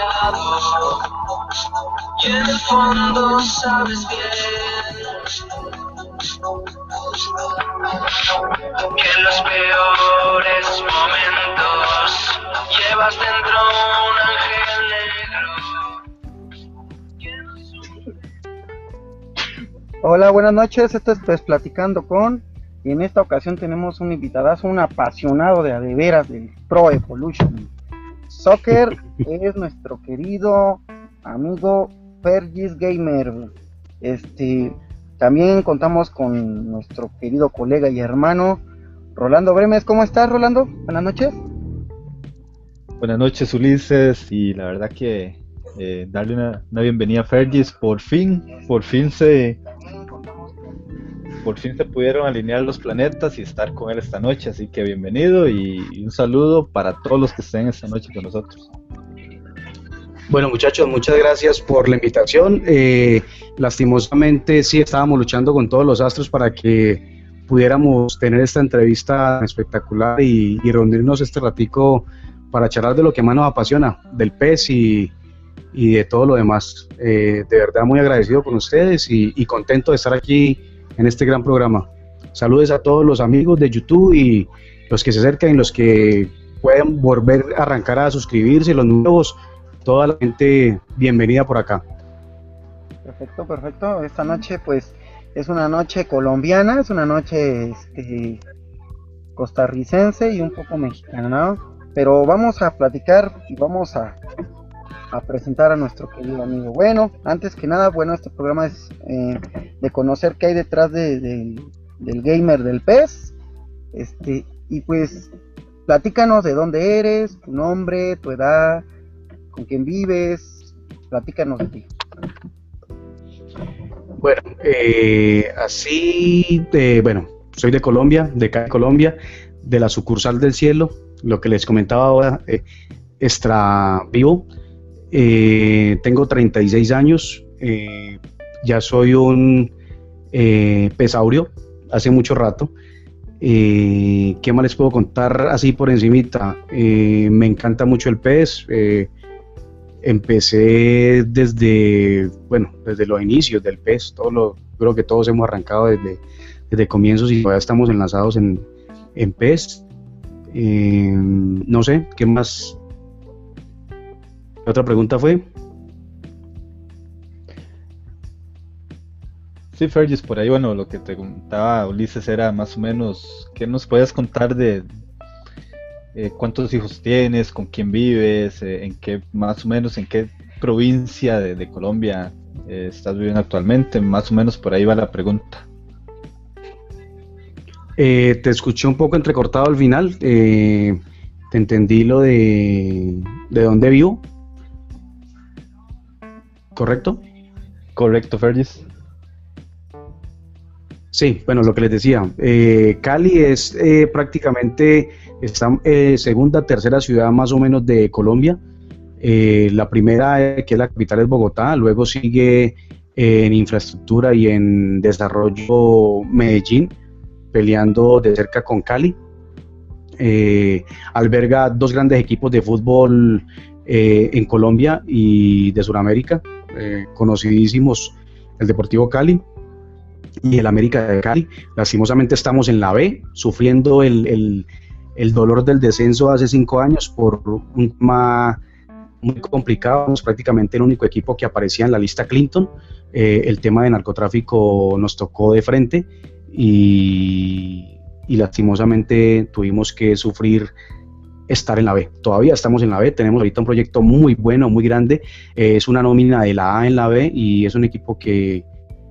demasiado y en el fondo sabes bien que en los peores momentos llevas dentro un ángel negro. Hola, buenas noches. Esto es pues platicando con y en esta ocasión tenemos un invitadazo, un apasionado de adeveras del Pro Evolution Soccer es nuestro querido amigo Fergis Gamer. Este también contamos con nuestro querido colega y hermano Rolando Bremes. ¿Cómo estás, Rolando? Buenas noches. Buenas noches, Ulises. Y la verdad que eh, darle una, una, bienvenida a Fergis. Por fin, por fin se, por fin se pudieron alinear los planetas y estar con él esta noche. Así que bienvenido y, un saludo para todos los que estén esta noche con nosotros. Bueno muchachos, muchas gracias por la invitación. Eh, lastimosamente sí estábamos luchando con todos los astros para que pudiéramos tener esta entrevista espectacular y, reunirnos este ratico para charlar de lo que más nos apasiona, del pez y, de todo lo demás. Eh, de verdad muy agradecido con ustedes y, y contento de estar aquí en este gran programa. Saludos a todos los amigos de YouTube y los que se acercan y los que pueden volver a arrancar a suscribirse, los nuevos, toda la gente bienvenida por acá. Perfecto, perfecto. Esta noche pues es una noche colombiana, es una noche este, costarricense y un poco mexicana, Pero vamos a platicar y vamos a a presentar a nuestro querido amigo. Bueno, antes que nada, bueno, este programa es eh, de conocer qué hay detrás de, del gamer del pez. Este, y pues, platícanos de dónde eres, tu nombre, tu edad, con quién vives, platícanos de ti. Bueno, eh, así, de, bueno, soy de Colombia, de Colombia, de la sucursal del cielo, lo que les comentaba ahora, eh, extra vivo. Eh, tengo 36 años, eh, ya soy un eh, pesaurio hace mucho rato. ¿Qué más les puedo contar así por encimita? me encanta mucho el pez. empecé desde, bueno, desde los inicios del pez. Creo que todos hemos arrancado desde, desde comienzos y todavía estamos enlazados en, en pez. no sé, ¿qué más otra pregunta fue. Sí, Fergus, por ahí, bueno, lo que te preguntaba Ulises era más o menos, ¿qué nos puedes contar de eh, cuántos hijos tienes, con quién vives, eh, en qué, más o menos, en qué provincia de, Colombia eh, estás viviendo actualmente? Más o menos por ahí va la pregunta. te escuché un poco entrecortado al final, te entendí lo de, de dónde vivo. ¿Correcto? Correcto, Fergis. Sí, bueno, lo que les decía, eh, Cali es eh, prácticamente esta eh, segunda, tercera ciudad más o menos de Colombia. la primera, que es la capital, es Bogotá, luego sigue en infraestructura y en desarrollo Medellín, peleando de cerca con Cali. alberga dos grandes equipos de fútbol en Colombia y de Sudamérica, eh, conocidísimos, el Deportivo Cali y el América de Cali. Lastimosamente estamos en la B, sufriendo el, dolor del descenso hace cinco años por un tema muy complicado, prácticamente el único equipo que aparecía en la lista Clinton. Eh, el tema de narcotráfico nos tocó de frente y, y lastimosamente tuvimos que sufrir estar en la B. Todavía estamos en la B, tenemos ahorita un proyecto muy bueno, muy grande. Eh, es una nómina de la A en la B y es un equipo que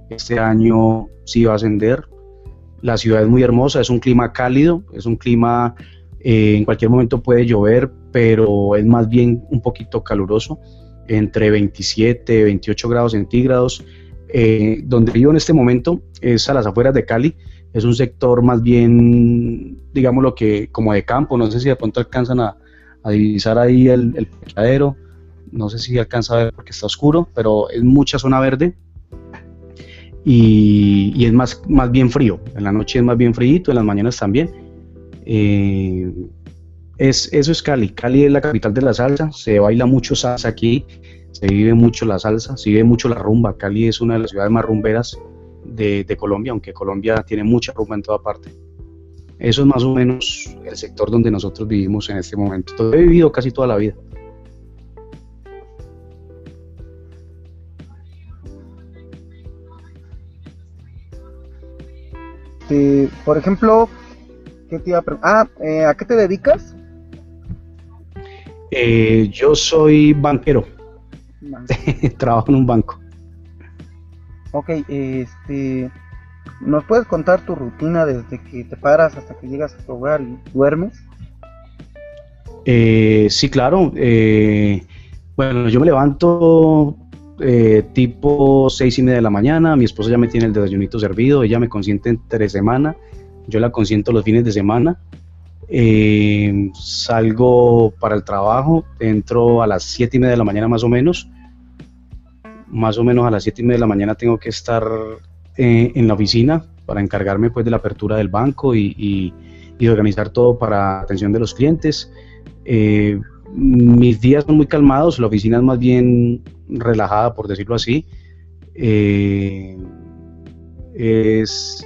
este año sí va a ascender. La ciudad es muy hermosa, es un clima cálido, es un clima, eh, en cualquier momento puede llover, pero es más bien un poquito caluroso, entre 27, 28 grados centígrados. Eh, donde vivo en este momento es a las afueras de Cali, es un sector más bien, digamos lo que como de campo, no sé si de pronto alcanzan a, divisar ahí el, el no sé si alcanza a ver porque está oscuro, pero es mucha zona verde y, es más, más bien frío, en la noche es más bien frío, en las mañanas también. Eh, Es, eso es Cali. Cali es la capital de la salsa. Se baila mucho salsa aquí. Se vive mucho la salsa. Se vive mucho la rumba. Cali es una de las ciudades más rumberas de, de Colombia, aunque Colombia tiene mucha rumba en toda parte. Eso es más o menos el sector donde nosotros vivimos en este momento. He vivido casi toda la vida. Por ejemplo, ¿qué te iba a preguntar? Ah, eh, ¿a qué te dedicas? Eh, yo soy banquero. Trabajo en un banco. Ok, este, ¿nos puedes contar tu rutina desde que te paras hasta que llegas a tu hogar y duermes? Eh, sí, claro. Eh, bueno, yo me levanto eh, tipo seis y media de la mañana, mi esposa ya me tiene el desayunito servido, ella me consiente entre semana, yo la consiento los fines de semana. Eh, salgo para el trabajo, entro a las siete y media de la mañana más o menos. Más o menos a las siete y media de la mañana tengo que estar eh, en la oficina para encargarme pues de la apertura del banco y, y, y organizar todo para atención de los clientes. mis días son muy calmados, la oficina es más bien relajada, por decirlo así. Eh, es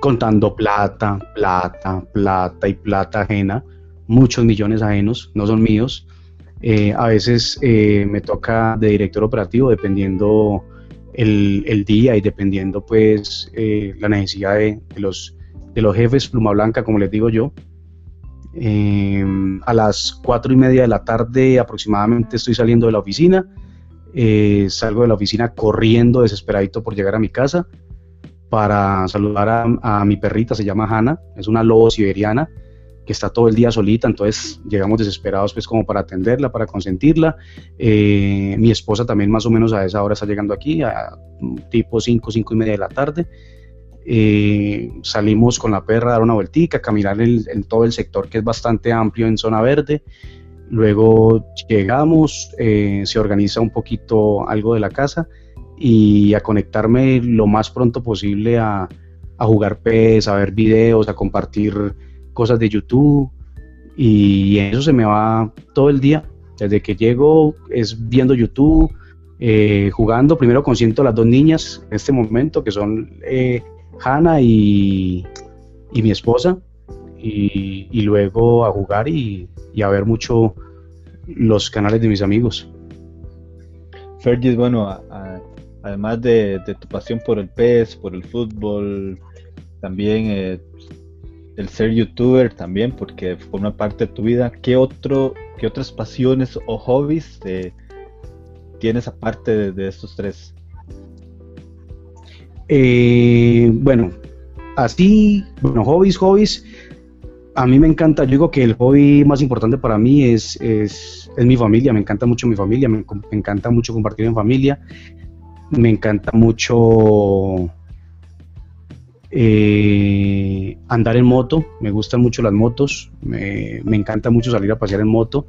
contando plata, plata, plata y plata ajena, muchos millones ajenos, no son míos. Eh, a veces eh, me toca de director operativo dependiendo el, día y dependiendo pues la necesidad de, los, de los jefes pluma blanca, como les digo yo. a las cuatro y media de la tarde aproximadamente estoy saliendo de la oficina eh, salgo de la oficina corriendo desesperadito por llegar a mi casa para saludar a, mi perrita, se llama Hanna, es una lobo siberiana está todo el día solita, entonces llegamos desesperados pues como para atenderla, para consentirla. Eh, mi esposa también más o menos a esa hora está llegando aquí, a tipo 5, 5 y media de la tarde. Eh, salimos con la perra a dar una vueltica, a caminar en, todo el sector que es bastante amplio en zona verde. Luego llegamos, eh, se organiza un poquito algo de la casa y a conectarme lo más pronto posible a, jugar PES, a ver videos, a compartir cosas de YouTube y eso se me va todo el día. Desde que llego es viendo YouTube, eh, jugando. Primero consiento a las dos niñas en este momento, que son eh, Hannah y, mi esposa, y, luego a jugar y, y a ver mucho los canales de mis amigos. Fergis, bueno, además de, tu pasión por el PES, por el fútbol, también eh, el ser youtuber también, porque forma parte de tu vida, ¿qué, otro, qué otras pasiones o hobbies eh, tienes aparte de, estos tres? Eh, bueno, así, bueno, hobbies, hobbies, a mí me encanta, yo digo que el hobby más importante para mí es, es, mi familia, me encanta mucho mi familia, me, encanta mucho compartir en familia, me encanta mucho eh, andar en moto, me gustan mucho las motos, me, encanta mucho salir a pasear en moto,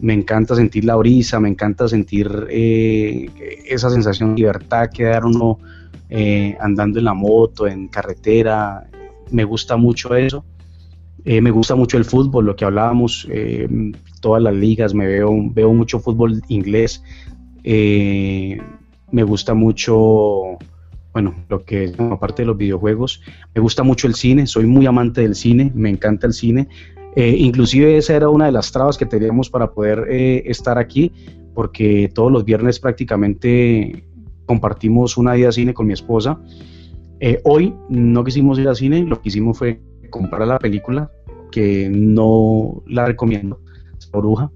me encanta sentir la brisa, me encanta sentir eh, esa sensación de libertad que da uno eh, andando en la moto, en carretera, me gusta mucho eso eh, me gusta mucho el fútbol, lo que hablábamos, todas las ligas, me veo, veo mucho fútbol inglés. Me gusta mucho, bueno, lo que es aparte de los videojuegos. Me gusta mucho el cine, soy muy amante del cine, me encanta el cine. inclusive esa era una de las trabas que teníamos para poder estar aquí, porque todos los viernes prácticamente compartimos una ida a cine con mi esposa. hoy no quisimos ir al cine, lo que hicimos fue comprar la película, que no la recomiendo, Bruja,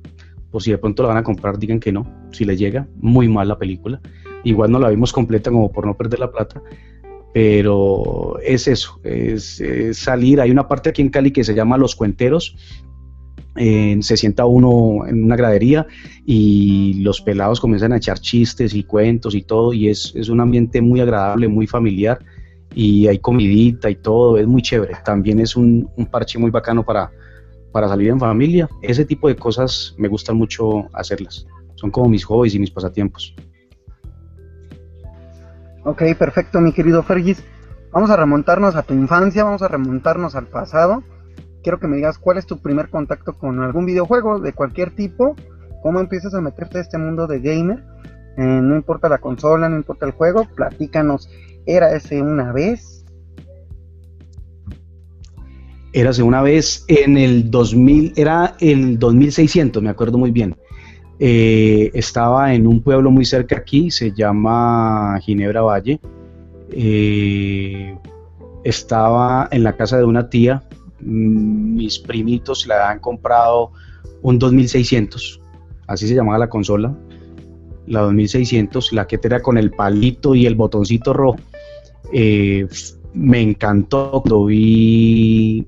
o si de pronto la van a comprar, digan que no, si les llega, muy mal la película. Igual no la vimos completa como por no perder la plata, pero es eso, es, salir. Hay una parte aquí en Cali que se llama Los Cuenteros, se sienta uno en una gradería y los pelados comienzan a echar chistes y cuentos y todo, y es, es un ambiente muy agradable, muy familiar y hay comidita y todo, es muy chévere. También es un, parche muy bacano para, para salir en familia. Ese tipo de cosas me gustan mucho hacerlas. Son como mis hobbies y mis pasatiempos. Ok, perfecto, mi querido Fergis. Vamos a remontarnos a tu infancia, vamos a remontarnos al pasado. quiero que me digas cuál es tu primer contacto con algún videojuego de cualquier tipo, cómo empiezas a meterte a este mundo de gamer, eh, no importa la consola, no importa el juego, platícanos, ¿era ese una vez? Érase una vez en el 2000, era el 2600, me acuerdo muy bien. Eh, estaba en un pueblo muy cerca aquí, se llama Ginebra Valle. Eh, estaba en la casa de una tía, mm, mis primitos le habían comprado un 2600, así se llamaba la consola, la 2600, la que era con el palito y el botoncito rojo. Eh, me encantó cuando vi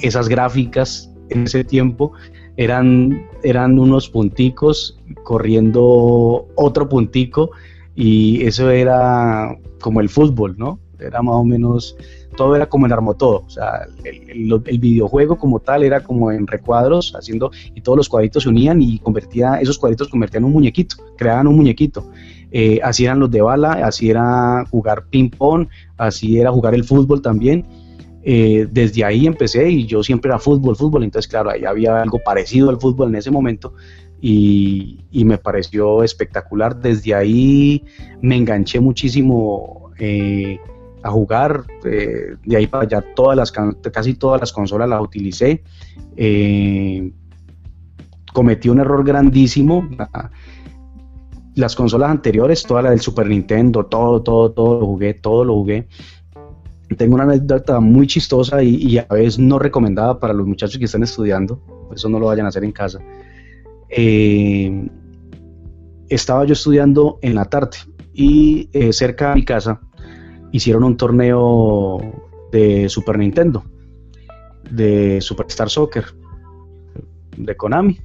esas gráficas en ese tiempo eran, eran unos punticos corriendo otro puntico y eso era como el fútbol, ¿no? Era más o menos, todo era como en Armotodo, o sea, el, el, videojuego como tal era como en recuadros, haciendo, y todos los cuadritos se unían y convertía, esos cuadritos convertían en un muñequito, creaban un muñequito. Eh, así eran los de bala, así era jugar ping pong, así era jugar el fútbol también eh, desde ahí empecé y yo siempre era fútbol, fútbol, entonces claro, ahí había algo parecido al fútbol en ese momento y, me pareció espectacular. Desde ahí me enganché muchísimo eh, a jugar, eh, de ahí para allá todas las, casi todas las consolas las utilicé. cometí un error grandísimo. Las consolas anteriores, toda la del Super Nintendo, todo, todo, todo lo jugué, todo lo jugué tengo una anécdota muy chistosa y, a veces no recomendada para los muchachos que están estudiando, eso no lo vayan a hacer en casa. Eh, estaba yo estudiando en la tarde y eh, cerca de mi casa hicieron un torneo de Super Nintendo, de Superstar Soccer, de Konami,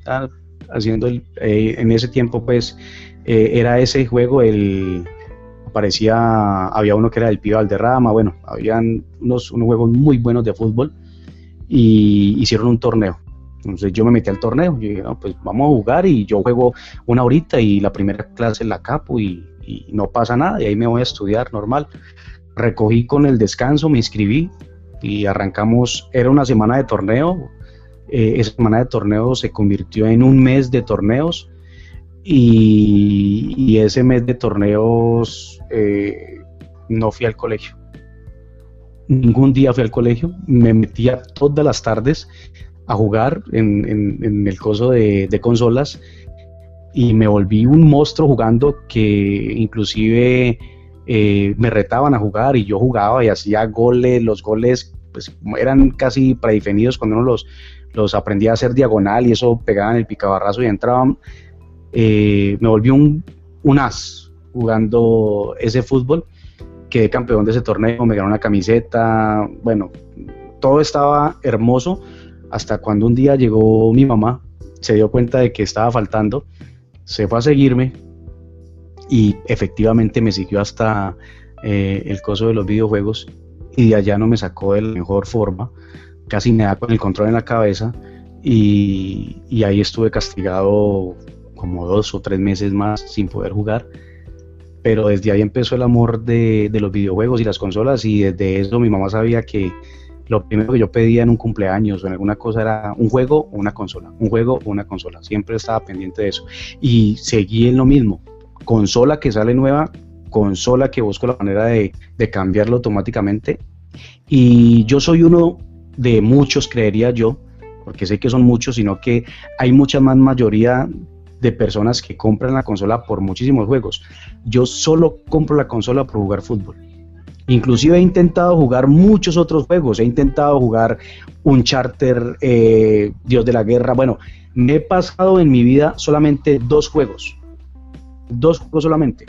haciendo el, eh, en ese tiempo pues era ese juego el parecía, había uno que era del Pío Valderrama, bueno, habían unos, unos juegos muy buenos de fútbol y hicieron un torneo. Entonces yo me metí al torneo, yo dije, no, pues vamos a jugar y yo juego una horita y la primera clase la capo y, no pasa nada y ahí me voy a estudiar normal. Recogí con el descanso, me inscribí y arrancamos, era una semana de torneo, eh, esa semana de torneo se convirtió en un mes de torneos y, ese mes de torneos eh, no fui al colegio. Ningún día fui al colegio, me metía todas las tardes a jugar en, el coso de, consolas y me volví un monstruo jugando que inclusive eh, me retaban a jugar y yo jugaba y hacía goles, los goles pues eran casi predefinidos cuando uno los, los aprendía a hacer diagonal y eso pegaban el picabarrazo y entraban eh, me volví un, as jugando ese fútbol. Quedé campeón de ese torneo, me gané una camiseta, bueno, todo estaba hermoso hasta cuando un día llegó mi mamá, se dio cuenta de que estaba faltando, se fue a seguirme y efectivamente me siguió hasta eh, el coso de los videojuegos y de allá no me sacó de la mejor forma, casi me da con el control en la cabeza y, y ahí estuve castigado como dos o tres meses más sin poder jugar. Pero desde ahí empezó el amor de, los videojuegos y las consolas y desde eso mi mamá sabía que lo primero que yo pedía en un cumpleaños o en alguna cosa era un juego o una consola, un juego o una consola. Siempre estaba pendiente de eso. Y seguí en lo mismo. Consola que sale nueva, consola que busco la manera de, de cambiarlo automáticamente. Y yo soy uno de muchos, creería yo, porque sé que son muchos, sino que hay mucha más mayoría de personas que compran la consola por muchísimos juegos. Yo solo compro la consola por jugar fútbol. Inclusive he intentado jugar muchos otros juegos. He intentado jugar un charter, eh, Dios de la Guerra. Bueno, me he pasado en mi vida solamente dos juegos. Dos juegos solamente.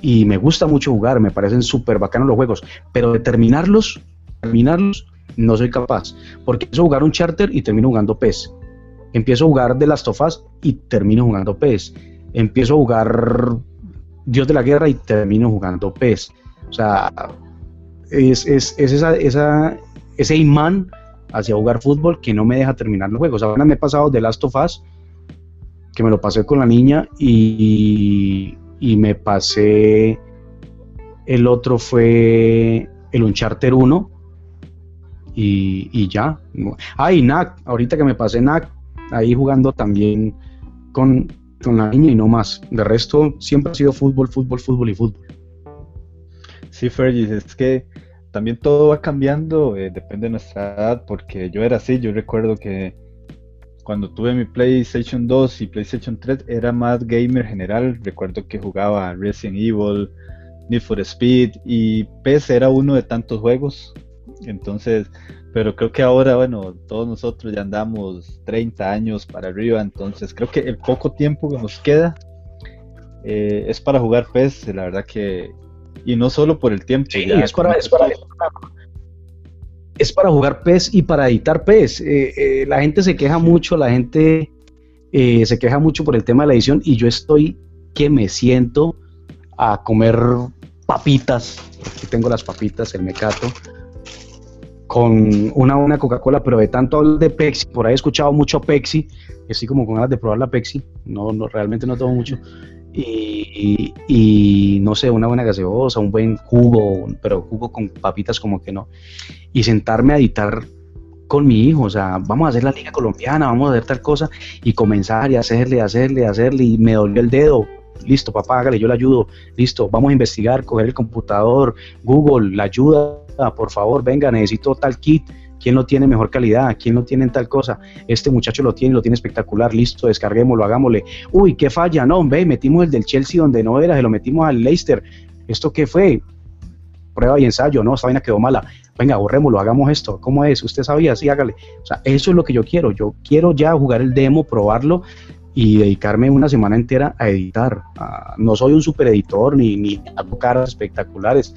Y me gusta mucho jugar, me parecen súper bacanos los juegos. Pero de terminarlos, terminarlos, no soy capaz. Porque a jugar un charter y termino jugando PES empiezo a jugar de las tofas y termino jugando PES. Empiezo a jugar Dios de la Guerra y termino jugando PES. O sea, es, es, esa, esa, ese imán hacia jugar fútbol que no me deja terminar los juegos. Ahora me he pasado de Last of Us, que me lo pasé con la niña, y, y me pasé. El otro fue el Uncharted 1, y, y ya. Ah, y NAC, ahorita que me pasé NAC, ahí jugando también con, con la niña y no más. De resto, siempre ha sido fútbol, fútbol, fútbol y fútbol. Sí, Fergie, es que también todo va cambiando, eh, depende de nuestra edad, porque yo era así, yo recuerdo que cuando tuve mi PlayStation 2 y PlayStation 3 era más gamer general, recuerdo que jugaba Resident Evil, Need for Speed y PES era uno de tantos juegos, entonces, pero creo que ahora, bueno, todos nosotros ya andamos 30 años para arriba, entonces creo que el poco tiempo que nos queda eh, es para jugar PES, la verdad que y no solo por el tiempo. Sí, es, para, es, para, es, para, jugar PES y para editar PES. Eh, eh, la gente se queja mucho, la gente se queja mucho por el tema de la edición y yo estoy que me siento a comer papitas. Aquí tengo las papitas, el mecato con una buena Coca-Cola, pero de tanto hablar de Pepsi, por ahí he escuchado mucho Pepsi, estoy como con ganas de probar la Pepsi, no, no realmente no tomo mucho, y, no sé, una buena gaseosa, un buen jugo, pero jugo con papitas como que no. Y sentarme a editar con mi hijo, o sea, vamos a hacer la liga colombiana, vamos a hacer tal cosa, y comenzar y hacerle, hacerle, hacerle, y me dolió el dedo. Listo, papá, hágale, yo le ayudo. Listo, vamos a investigar, coger el computador, Google, la ayuda, por favor, venga, necesito tal kit ¿Quién lo tiene mejor calidad? ¿Quién lo tiene en tal cosa? Este muchacho lo tiene, lo tiene espectacular, listo, descarguémoslo, hagámosle. Uy, qué falla, no, ve, metimos el del Chelsea donde no era, se lo metimos al Leicester. ¿Esto qué fue? Prueba y ensayo, no, esta vaina quedó mala. Venga, borrémoslo, hagamos esto. ¿Cómo es? ¿Usted sabía? Sí, hágale. O sea, eso es lo que yo quiero. Yo quiero ya jugar el demo, probarlo y dedicarme una semana entera a editar. Ah, no soy un super editor ni, ni caras espectaculares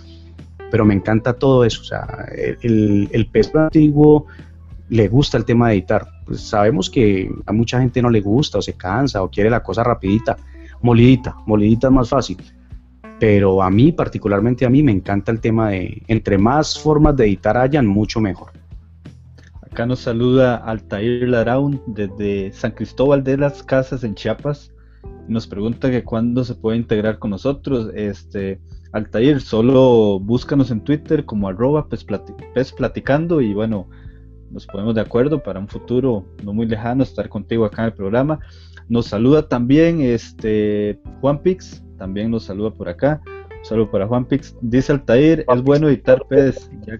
pero me encanta todo eso. O sea, el, el antiguo le gusta el tema de editar. Pues sabemos que a mucha gente no le gusta o se cansa o quiere la cosa rapidita, molidita, molidita es más fácil. Pero a mí, particularmente a mí, me encanta el tema de, entre más formas de editar hayan, mucho mejor. Acá nos saluda Altair Laraun desde San Cristóbal de las Casas en Chiapas. Nos pregunta que cuándo se puede integrar con nosotros. Este, Altair, solo búscanos en Twitter como arroba pez, platicando y bueno, nos ponemos de acuerdo para un futuro no muy lejano estar contigo acá en el programa. Nos saluda también este Juan Pix, también nos saluda por acá. Un saludo para Juan Pix. Dice Altair, es bueno editar ya,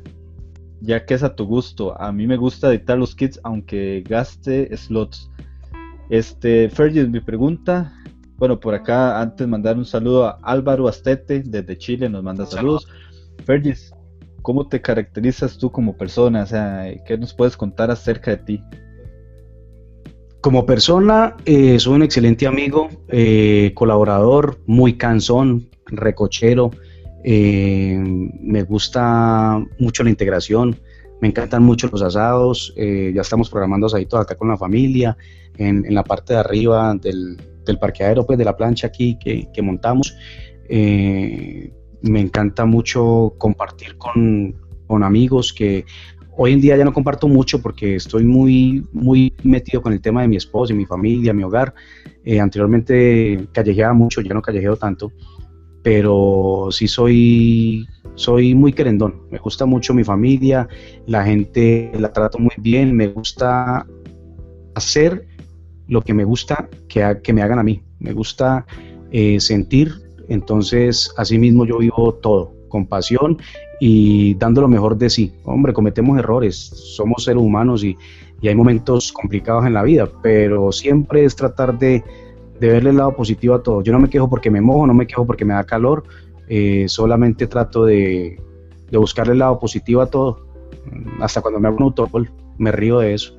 que es a tu gusto. A mí me gusta editar los kits aunque gaste slots. Este, Fergie, mi pregunta, bueno, por acá antes mandar un saludo a Álvaro Astete desde Chile, nos manda saludos. Fergis, ¿cómo te caracterizas tú como persona? O sea, ¿qué nos puedes contar acerca de ti? Como persona, eh, soy un excelente amigo, eh, colaborador, muy cansón, recochero. Eh, me gusta mucho la integración, me encantan mucho los asados. ya estamos programando asaditos acá con la familia, en la parte de arriba del, parqueadero, pues de la plancha aquí que, montamos. Eh, me encanta mucho compartir con, amigos que hoy en día ya no comparto mucho porque estoy muy, muy metido con el tema de mi esposa y mi familia, mi hogar. Eh, anteriormente callejeaba mucho, ya no callejeo tanto, pero sí soy, soy muy querendón. Me gusta mucho mi familia, la gente la trato muy bien, me gusta hacer lo que me gusta que, que me hagan a mí. Me gusta eh, sentir, entonces así mismo yo vivo todo, con pasión y dando lo mejor de sí. Hombre, cometemos errores, somos seres humanos y, y hay momentos complicados en la vida, pero siempre es tratar de, de, verle el lado positivo a todo. Yo no me quejo porque me mojo, no me quejo porque me da calor, eh, solamente trato de, de buscarle el lado positivo a todo. Hasta cuando me hago un autogol, me río de eso.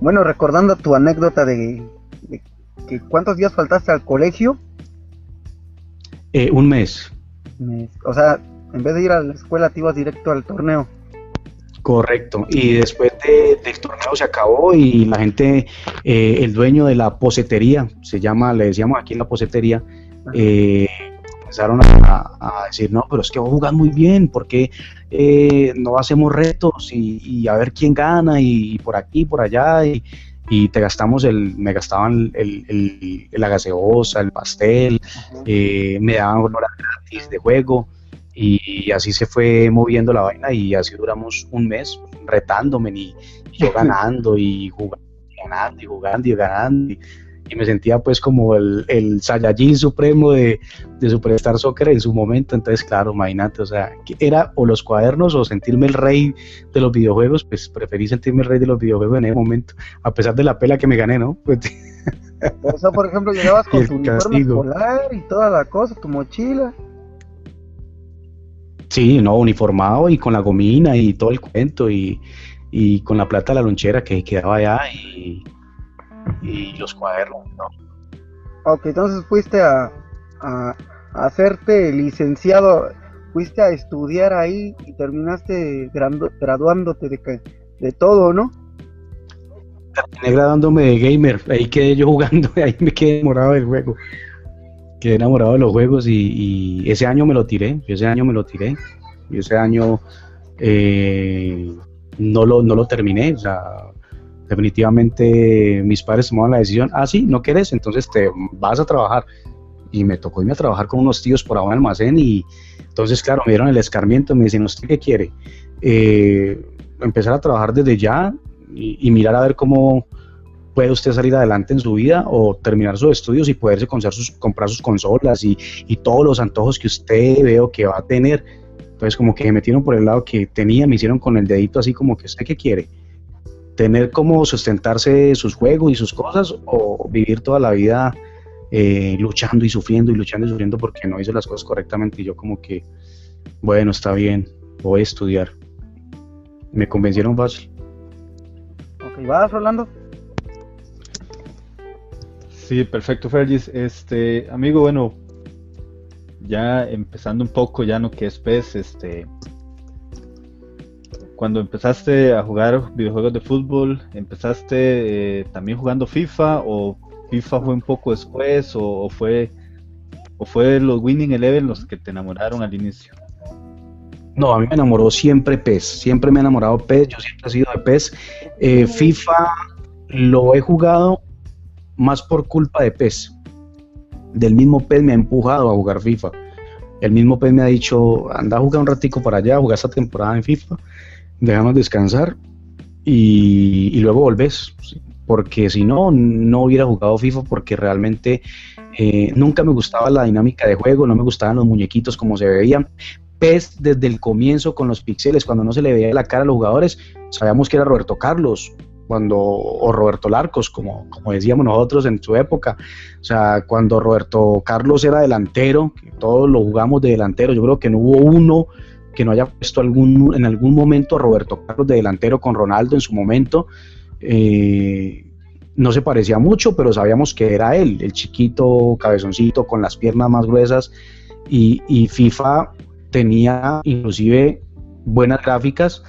Bueno, recordando tu anécdota de, que cuántos días faltaste al colegio. Eh, un mes. O sea, en vez de ir a la escuela te ibas directo al torneo. Correcto. Y después del torneo se acabó y la gente, eh, el dueño de la posetería, se llama, le decíamos aquí en la posetería, eh, empezaron a, decir, no, pero es que vos jugás muy bien, porque eh, no hacemos retos y, a ver quién gana y, por aquí, por allá? Y, te gastamos el, me gastaban el, la gaseosa, el pastel, eh, me daban horas gratis de juego Y así se fue moviendo la vaina y así duramos un mes retándome y, yo ganando y jugando, ganando y jugando y ganando. Y, me sentía pues como el, el Saiyajin supremo de, de Superstar Soccer en su momento. Entonces, claro, imagínate, o sea, era o los cuadernos o sentirme el rey de los videojuegos. Pues preferí sentirme el rey de los videojuegos en ese momento, a pesar de la pela que me gané, ¿no? Pues, o sea, por ejemplo, llegabas con tu uniforme escolar y toda la cosa, tu mochila. Sí, no, uniformado y con la gomina y todo el cuento y, con la plata de la lonchera que quedaba allá y, los cuadernos, ¿no? Ok, entonces fuiste a, a, hacerte licenciado, fuiste a estudiar ahí y terminaste graduándote de, de todo, ¿no? Terminé graduándome de gamer, ahí quedé yo jugando, ahí me quedé enamorado del juego quedé enamorado de los juegos y, ese año me lo tiré, ese año me lo tiré, y ese año eh, no, lo, no lo terminé, o sea, definitivamente mis padres tomaron la decisión, ah, sí, no quieres, entonces te vas a trabajar. Y me tocó irme a trabajar con unos tíos por abajo en almacén y entonces, claro, me dieron el escarmiento, me dicen, ¿usted qué quiere? Eh, empezar a trabajar desde ya y mirar a ver cómo, puede usted salir adelante en su vida o terminar sus estudios y poderse comprar sus, comprar sus consolas y, todos los antojos que usted veo que va a tener. Entonces como que me metieron por el lado que tenía, me hicieron con el dedito así como que usted qué quiere. Tener como sustentarse sus juegos y sus cosas o vivir toda la vida eh, luchando y sufriendo y luchando y sufriendo porque no hizo las cosas correctamente y yo como que, bueno, está bien, voy a estudiar. Me convencieron fácil. Ok, vas Rolando. Sí, perfecto, Fergis. Este, amigo, bueno, ya empezando un poco ya no que es PES, este, cuando empezaste a jugar videojuegos de fútbol, ¿empezaste eh, también jugando FIFA o FIFA fue un poco después o, fue o fue los Winning Eleven los que te enamoraron al inicio? No, a mí me enamoró siempre PES, siempre me ha enamorado PES, yo siempre he sido de PES. Eh, FIFA lo he jugado más por culpa de PES. Del mismo PES me ha empujado a jugar FIFA. El mismo PES me ha dicho, anda a jugar un ratico para allá, jugar esta temporada en FIFA, déjanos descansar y, luego volvés. Porque si no, no hubiera jugado FIFA porque realmente eh, nunca me gustaba la dinámica de juego, no me gustaban los muñequitos como se veían. PES desde el comienzo con los pixeles, cuando no se le veía la cara a los jugadores, sabíamos que era Roberto Carlos, cuando, o Roberto Larcos, como, como decíamos nosotros en su época, o sea, cuando Roberto Carlos era delantero, todos lo jugamos de delantero, yo creo que no hubo uno que no haya puesto algún, en algún momento a Roberto Carlos de delantero con Ronaldo en su momento. Eh, no se parecía mucho, pero sabíamos que era él, el chiquito, cabezoncito, con las piernas más gruesas. Y, y FIFA tenía inclusive buenas gráficas,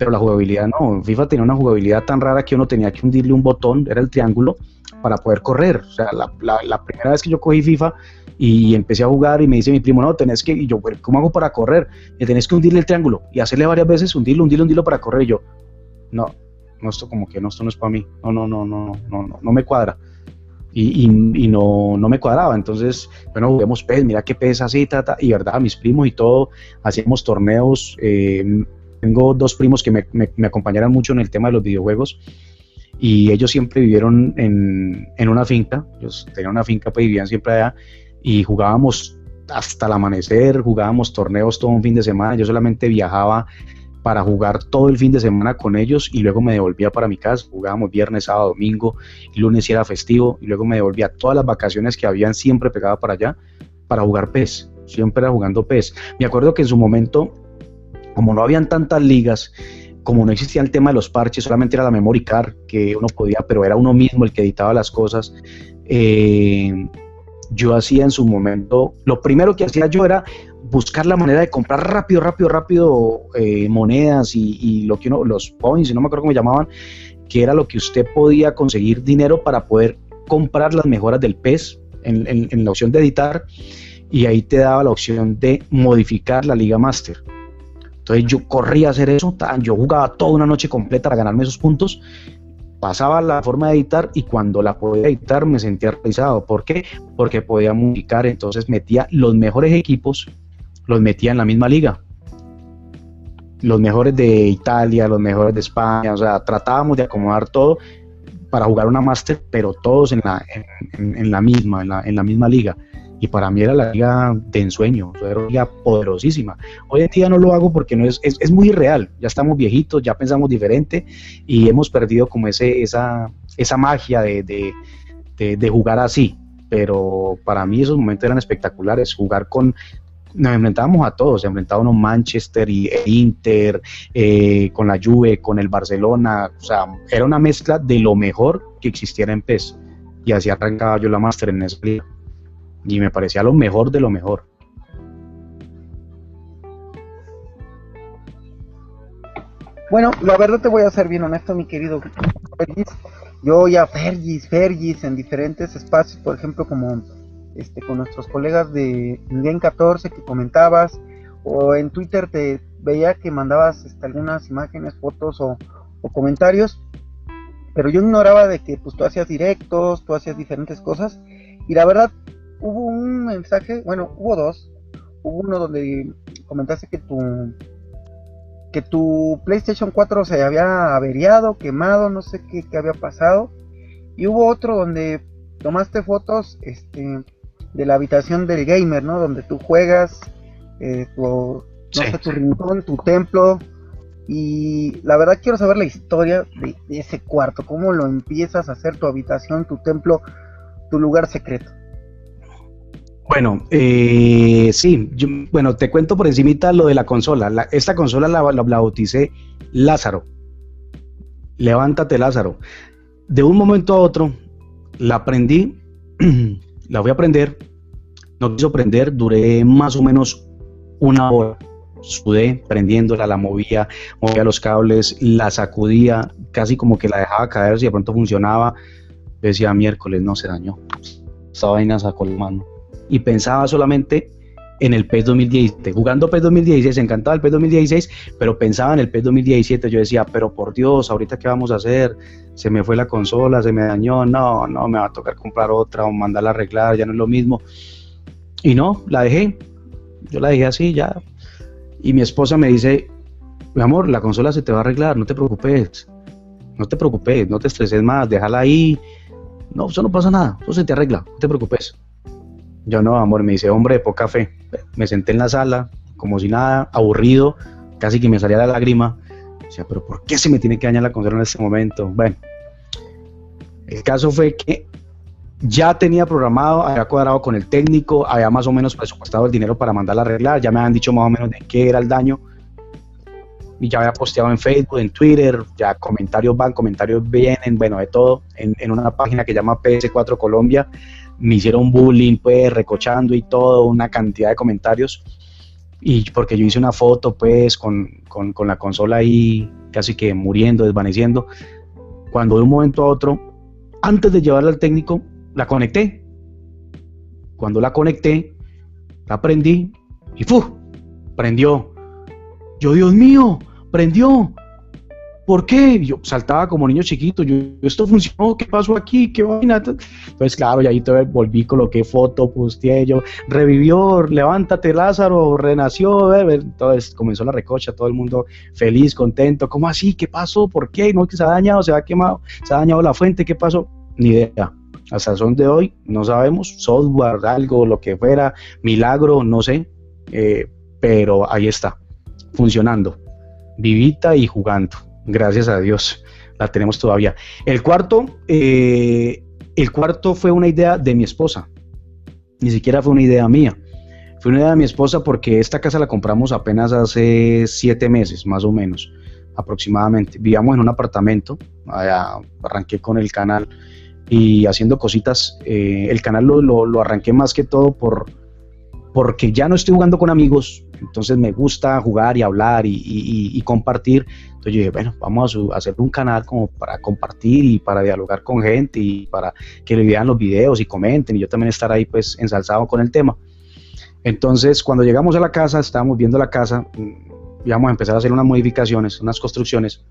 pero la jugabilidad no. FIFA tenía una jugabilidad tan rara que uno tenía que hundirle un botón, era el triángulo, para poder correr. O sea, la, primera vez que yo cogí FIFA y empecé a jugar y me dice mi primo, no, tenés que, y yo, ¿cómo hago para correr? Y tenés que hundirle el triángulo y hacerle varias veces, hundirlo, hundirlo, hundirlo para correr. Y yo, no, no, esto como que no, esto no es para mí. No, no, no, no, no, no, no me cuadra. Y, y, no, no, me cuadraba. Entonces, bueno, juguemos PES, mira qué PES así, y verdad, mis primos y todo, hacíamos torneos eh, tengo dos primos que me, me, acompañaron mucho en el tema de los videojuegos y ellos siempre vivieron en, en una finca, ellos tenían una finca, pues vivían siempre allá y jugábamos hasta el amanecer, jugábamos torneos todo un fin de semana, yo solamente viajaba para jugar todo el fin de semana con ellos y luego me devolvía para mi casa, jugábamos viernes, sábado, domingo, lunes y era festivo y luego me devolvía todas las vacaciones que habían siempre pegado para allá para jugar PES, siempre era jugando PES. Me acuerdo que en su momento como no habían tantas ligas, como no existía el tema de los parches, solamente era la memory card que uno podía, pero era uno mismo el que editaba las cosas. Eh, yo hacía en su momento, lo primero que hacía yo era buscar la manera de comprar rápido, rápido, rápido eh, monedas y, lo que uno, los points, no me acuerdo cómo llamaban, que era lo que usted podía conseguir dinero para poder comprar las mejoras del PES en, en la opción de editar y ahí te daba la opción de modificar la Liga Master. Entonces yo corría a hacer eso, yo jugaba toda una noche completa para ganarme esos puntos, pasaba la forma de editar y cuando la podía editar me sentía realizado. ¿Por qué? Porque podía modificar, entonces metía los mejores equipos los metía en la misma liga. Los mejores de Italia, los mejores de España, o sea, tratábamos de acomodar todo para jugar una máster, pero todos en la, en, la misma, en la, en la misma liga y para mí era la liga de ensueño, era una liga poderosísima. Hoy en día no lo hago porque no es, es, muy irreal, ya estamos viejitos, ya pensamos diferente y hemos perdido como ese, esa, esa magia de, de, de, jugar así, pero para mí esos momentos eran espectaculares, jugar con, nos enfrentábamos a todos, enfrentábamos Manchester y el Inter, eh, con la Juve, con el Barcelona, o sea, era una mezcla de lo mejor que existiera en PES y así arrancaba yo la máster en esa liga y me parecía lo mejor de lo mejor. Bueno, la verdad te voy a ser bien honesto, mi querido Fergis. Yo ya Fergis, Fergis en diferentes espacios, por ejemplo, como este con nuestros colegas de Game 14 que comentabas, o en Twitter te veía que mandabas este, algunas imágenes, fotos o, o, comentarios, pero yo ignoraba de que pues tú hacías directos, tú hacías diferentes cosas, y la verdad hubo un mensaje, bueno, hubo dos. Hubo uno donde comentaste que tu que tu PlayStation 4 se había averiado, quemado, no sé qué, había pasado. Y hubo otro donde tomaste fotos este, de la habitación del gamer, ¿no? Donde tú juegas, eh, tu, no sé, tu rincón, tu templo. Y la verdad quiero saber la historia de, de ese cuarto, cómo lo empiezas a hacer tu habitación, tu templo, tu lugar secreto. Bueno, eh, sí, bueno, te cuento por encimita lo de la consola. esta consola la, bauticé Lázaro. Levántate Lázaro. De un momento a otro la aprendí, la voy a aprender, no quiso prender, duré más o menos una hora. Sudé prendiéndola, la movía, movía los cables, la sacudía, casi como que la dejaba caer si de pronto funcionaba. Decía miércoles, no se dañó. Esta vaina sacó la mano y pensaba solamente en el PES 2017. Jugando PES 2016, encantaba el PES 2016, pero pensaba en el PES 2017. Yo decía, pero por Dios, ahorita qué vamos a hacer? Se me fue la consola, se me dañó, no, no, me va a tocar comprar otra o mandarla a arreglar, ya no es lo mismo. Y no, la dejé. Yo la dejé así ya. Y mi esposa me dice, mi amor, la consola se te va a arreglar, no te preocupes. No te preocupes, no te estreses más, déjala ahí. No, eso no pasa nada, eso se te arregla, no te preocupes. Yo no, amor, me dice, hombre de poca fe. Me senté en la sala, como si nada, aburrido, casi que me salía la lágrima. Decía, pero ¿por qué se me tiene que dañar la consola en este momento? Bueno, el caso fue que ya tenía programado, había cuadrado con el técnico, había más o menos presupuestado el dinero para mandarla a arreglar, ya me habían dicho más o menos de qué era el daño. Y ya había posteado en Facebook, en Twitter, ya comentarios van, comentarios vienen, bueno, de todo, en, en una página que llama PS4 Colombia, me hicieron bullying, pues, recochando y todo, una cantidad de comentarios. Y porque yo hice una foto, pues, con, con, la consola ahí casi que muriendo, desvaneciendo. Cuando de un momento a otro, antes de llevarla al técnico, la conecté. Cuando la conecté, la prendí y ¡fu! Prendió. Yo, Dios mío, prendió. ¿Por qué? Yo saltaba como niño chiquito, yo, esto funcionó, ¿qué pasó aquí? ¿Qué vaina? Entonces, claro, y ahí te volví, coloqué foto, posteé yo, revivió, levántate Lázaro, renació, entonces comenzó la recocha, todo el mundo feliz, contento, ¿cómo así? ¿Qué pasó? ¿Por qué? ¿No que se ha dañado, se ha quemado, se ha dañado la fuente? ¿Qué pasó? Ni idea. Hasta son de hoy no sabemos, software, algo, lo que fuera, milagro, no sé, eh, pero ahí está, funcionando, vivita y jugando gracias a Dios, la tenemos todavía. El cuarto, eh, el cuarto fue una idea de mi esposa, ni siquiera fue una idea mía. Fue una idea de mi esposa porque esta casa la compramos apenas hace siete meses, más o menos, aproximadamente. Vivíamos en un apartamento, arranqué con el canal y haciendo cositas. Eh, el canal lo, lo, arranqué más que todo por, porque ya no estoy jugando con amigos, entonces me gusta jugar y hablar y, compartir. Entonces yo dije, bueno, vamos a, hacer un canal como para compartir y para dialogar con gente y para que le vean los videos y comenten y yo también estar ahí pues ensalzado con el tema. Entonces cuando llegamos a la casa, estábamos viendo la casa, mm, íbamos a empezar a hacer unas modificaciones, unas construcciones.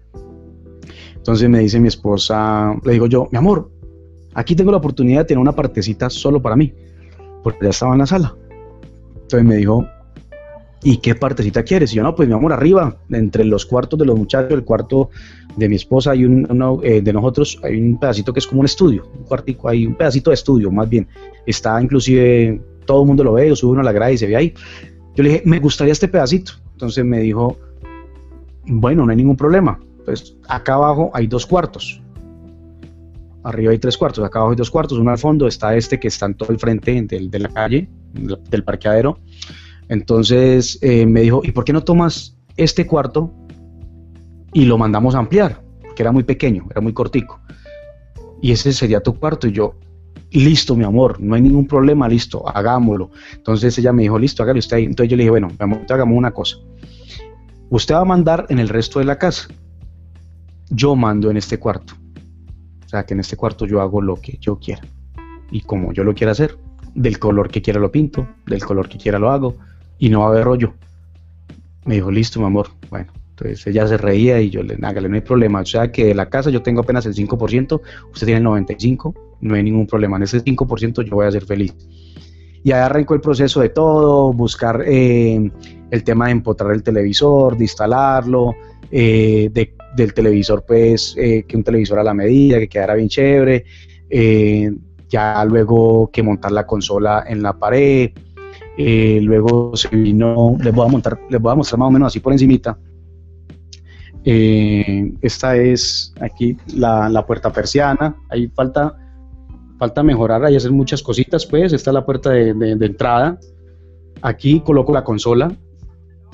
Entonces me dice mi esposa, le digo yo, mi amor, aquí tengo la oportunidad de tener una partecita solo para mí, porque ya estaba en la sala. Entonces me dijo, ¿y qué partecita quieres? Y yo, no, pues mi amor, arriba, entre los cuartos de los muchachos, el cuarto de mi esposa un, uno, eh, de nosotros, hay un pedacito que es como un estudio, un cuartico, hay un pedacito de estudio, más bien. Está inclusive, todo el mundo lo ve, yo subo uno a la grada y se ve ahí. Yo le dije, me gustaría este pedacito. Entonces me dijo, bueno, no hay ningún problema. Pues acá abajo hay dos cuartos. Arriba hay tres cuartos, acá abajo hay dos cuartos, uno al fondo, está este que está en todo el frente de la calle, del parqueadero. Entonces eh, me dijo, ¿y por qué no tomas este cuarto y lo mandamos a ampliar? Porque era muy pequeño, era muy cortico. Y ese sería tu cuarto. Y yo, listo, mi amor, no hay ningún problema, listo, hagámoslo. Entonces ella me dijo, listo, hágale usted ahí. Entonces yo le dije, bueno, hagamos una cosa. Usted va a mandar en el resto de la casa. Yo mando en este cuarto. O sea, que en este cuarto yo hago lo que yo quiera. Y como yo lo quiera hacer. Del color que quiera lo pinto, del color que quiera lo hago. Y no va a haber rollo. Me dijo, listo, mi amor. Bueno, entonces ella se reía y yo le, hágale, no hay problema. O sea, que de la casa yo tengo apenas el 5%, usted tiene el 95%, no hay ningún problema. En ese 5% yo voy a ser feliz. Y ahí arrancó el proceso de todo, buscar eh, el tema de empotrar el televisor, de instalarlo, eh, de del televisor, pues, eh, que un televisor a la medida, que quedara bien chévere, ya luego que montar la consola en la pared, eh, luego se vino, les voy a montar, les voy a mostrar más o menos así por encimita. esta es aquí la, puerta persiana, ahí falta, falta mejorar, ahí hacer muchas cositas, pues, esta es la puerta de, de entrada. Aquí coloco la consola,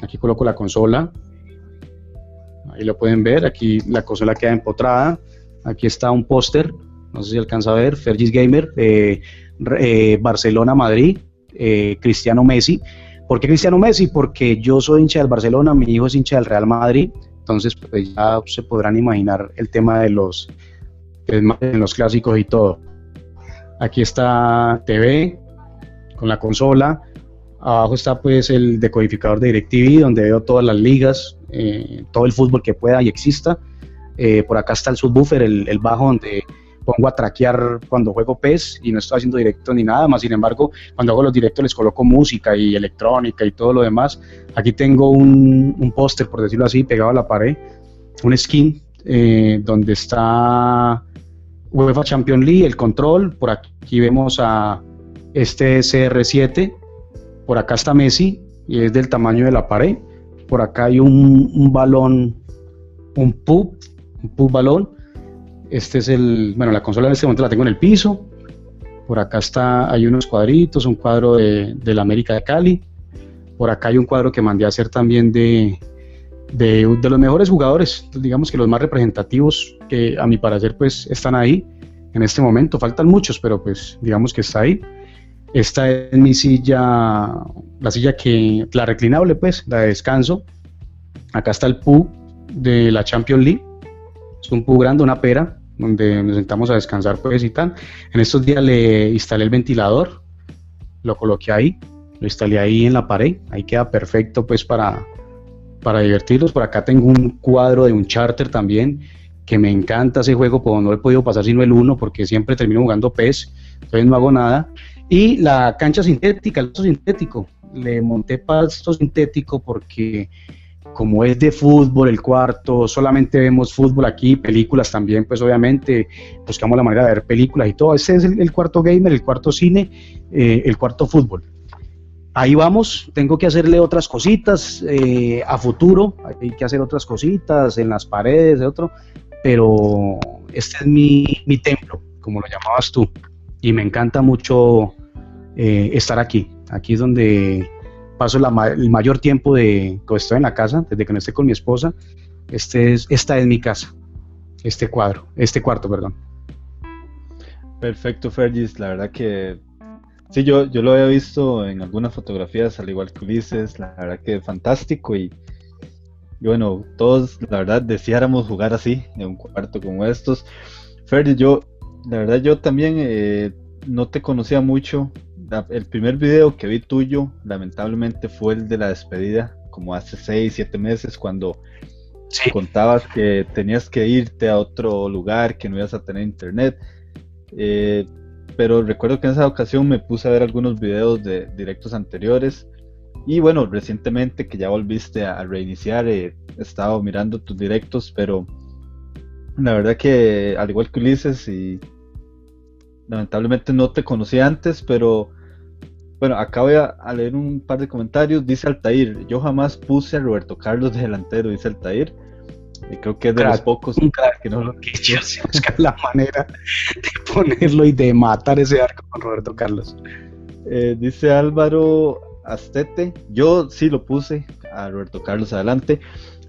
aquí coloco la consola, Ahí lo pueden ver, aquí la consola queda empotrada. Aquí está un póster, no sé si alcanza a ver, Fergis Gamer, eh, eh, Barcelona, Madrid, eh, Cristiano Messi. ¿Por qué Cristiano Messi? Porque yo soy hincha del Barcelona, mi hijo es hincha del Real Madrid, entonces pues, ya se podrán imaginar el tema de los, de los clásicos y todo. Aquí está TV con la consola, Abajo está pues el decodificador de DirecTV, donde veo todas las ligas, eh, todo el fútbol que pueda y exista. Eh, por acá está el subwoofer, el, bajo donde pongo a traquear cuando juego PES y no estoy haciendo directo ni nada más. Sin embargo, cuando hago los directos les coloco música y electrónica y todo lo demás. Aquí tengo un, póster, por decirlo así, pegado a la pared, un skin eh, donde está UEFA Champions League, el control. Por aquí vemos a este CR7 por acá está Messi y es del tamaño de la pared. Por acá hay un, balón, un pub, un pub balón. Este es el, bueno, la consola en este momento la tengo en el piso. Por acá está, hay unos cuadritos, un cuadro de, la América de Cali. Por acá hay un cuadro que mandé a hacer también de, de, de, los mejores jugadores, digamos que los más representativos que a mi parecer pues están ahí en este momento. Faltan muchos, pero pues digamos que está ahí. Esta es mi silla, la silla que, la reclinable pues, la de descanso. Acá está el pu de la Champions League. Es un pu grande, una pera, donde nos sentamos a descansar pues y tal. En estos días le instalé el ventilador, lo coloqué ahí, lo instalé ahí en la pared. Ahí queda perfecto pues para, para divertirlos. Por acá tengo un cuadro de un charter también, que me encanta ese juego, pero no he podido pasar sino el 1 porque siempre termino jugando PES, entonces no hago nada. Y la cancha sintética, el pasto sintético. Le monté pasto sintético porque como es de fútbol el cuarto, solamente vemos fútbol aquí, películas también, pues obviamente buscamos la manera de ver películas y todo. Ese es el, cuarto gamer, el cuarto cine, eh, el cuarto fútbol. Ahí vamos, tengo que hacerle otras cositas eh, a futuro, hay que hacer otras cositas en las paredes, de otro, pero este es mi, mi templo, como lo llamabas tú y me encanta mucho eh, estar aquí. Aquí es donde paso el mayor tiempo de que estoy en la casa, desde que no esté con mi esposa. Este es, esta es mi casa, este cuadro, este cuarto, perdón. Perfecto, Fergis. La verdad que sí, yo, yo lo había visto en algunas fotografías, al igual que Ulises. La verdad que fantástico y, y bueno, todos, la verdad, deseáramos jugar así, en un cuarto como estos. Fergis, yo la verdad yo también eh, no te conocía mucho. El primer video que vi tuyo, lamentablemente, fue el de la despedida, como hace 6, 7 meses, cuando contabas que tenías que irte a otro lugar, que no ibas a tener internet. Eh, pero recuerdo que en esa ocasión me puse a ver algunos videos de directos anteriores Y bueno, recientemente que ya volviste a, reiniciar, eh, he estado mirando tus directos, pero la verdad que al igual que Ulises y lamentablemente no te conocí antes, pero bueno, acabo de leer un par de comentarios. Dice Altair, yo jamás puse a Roberto Carlos de delantero, dice Altair. Y creo que es de los pocos que no lo que yo la manera de ponerlo y de matar ese arco con Roberto Carlos. Eh, dice Álvaro Astete, yo sí lo puse a Roberto Carlos adelante.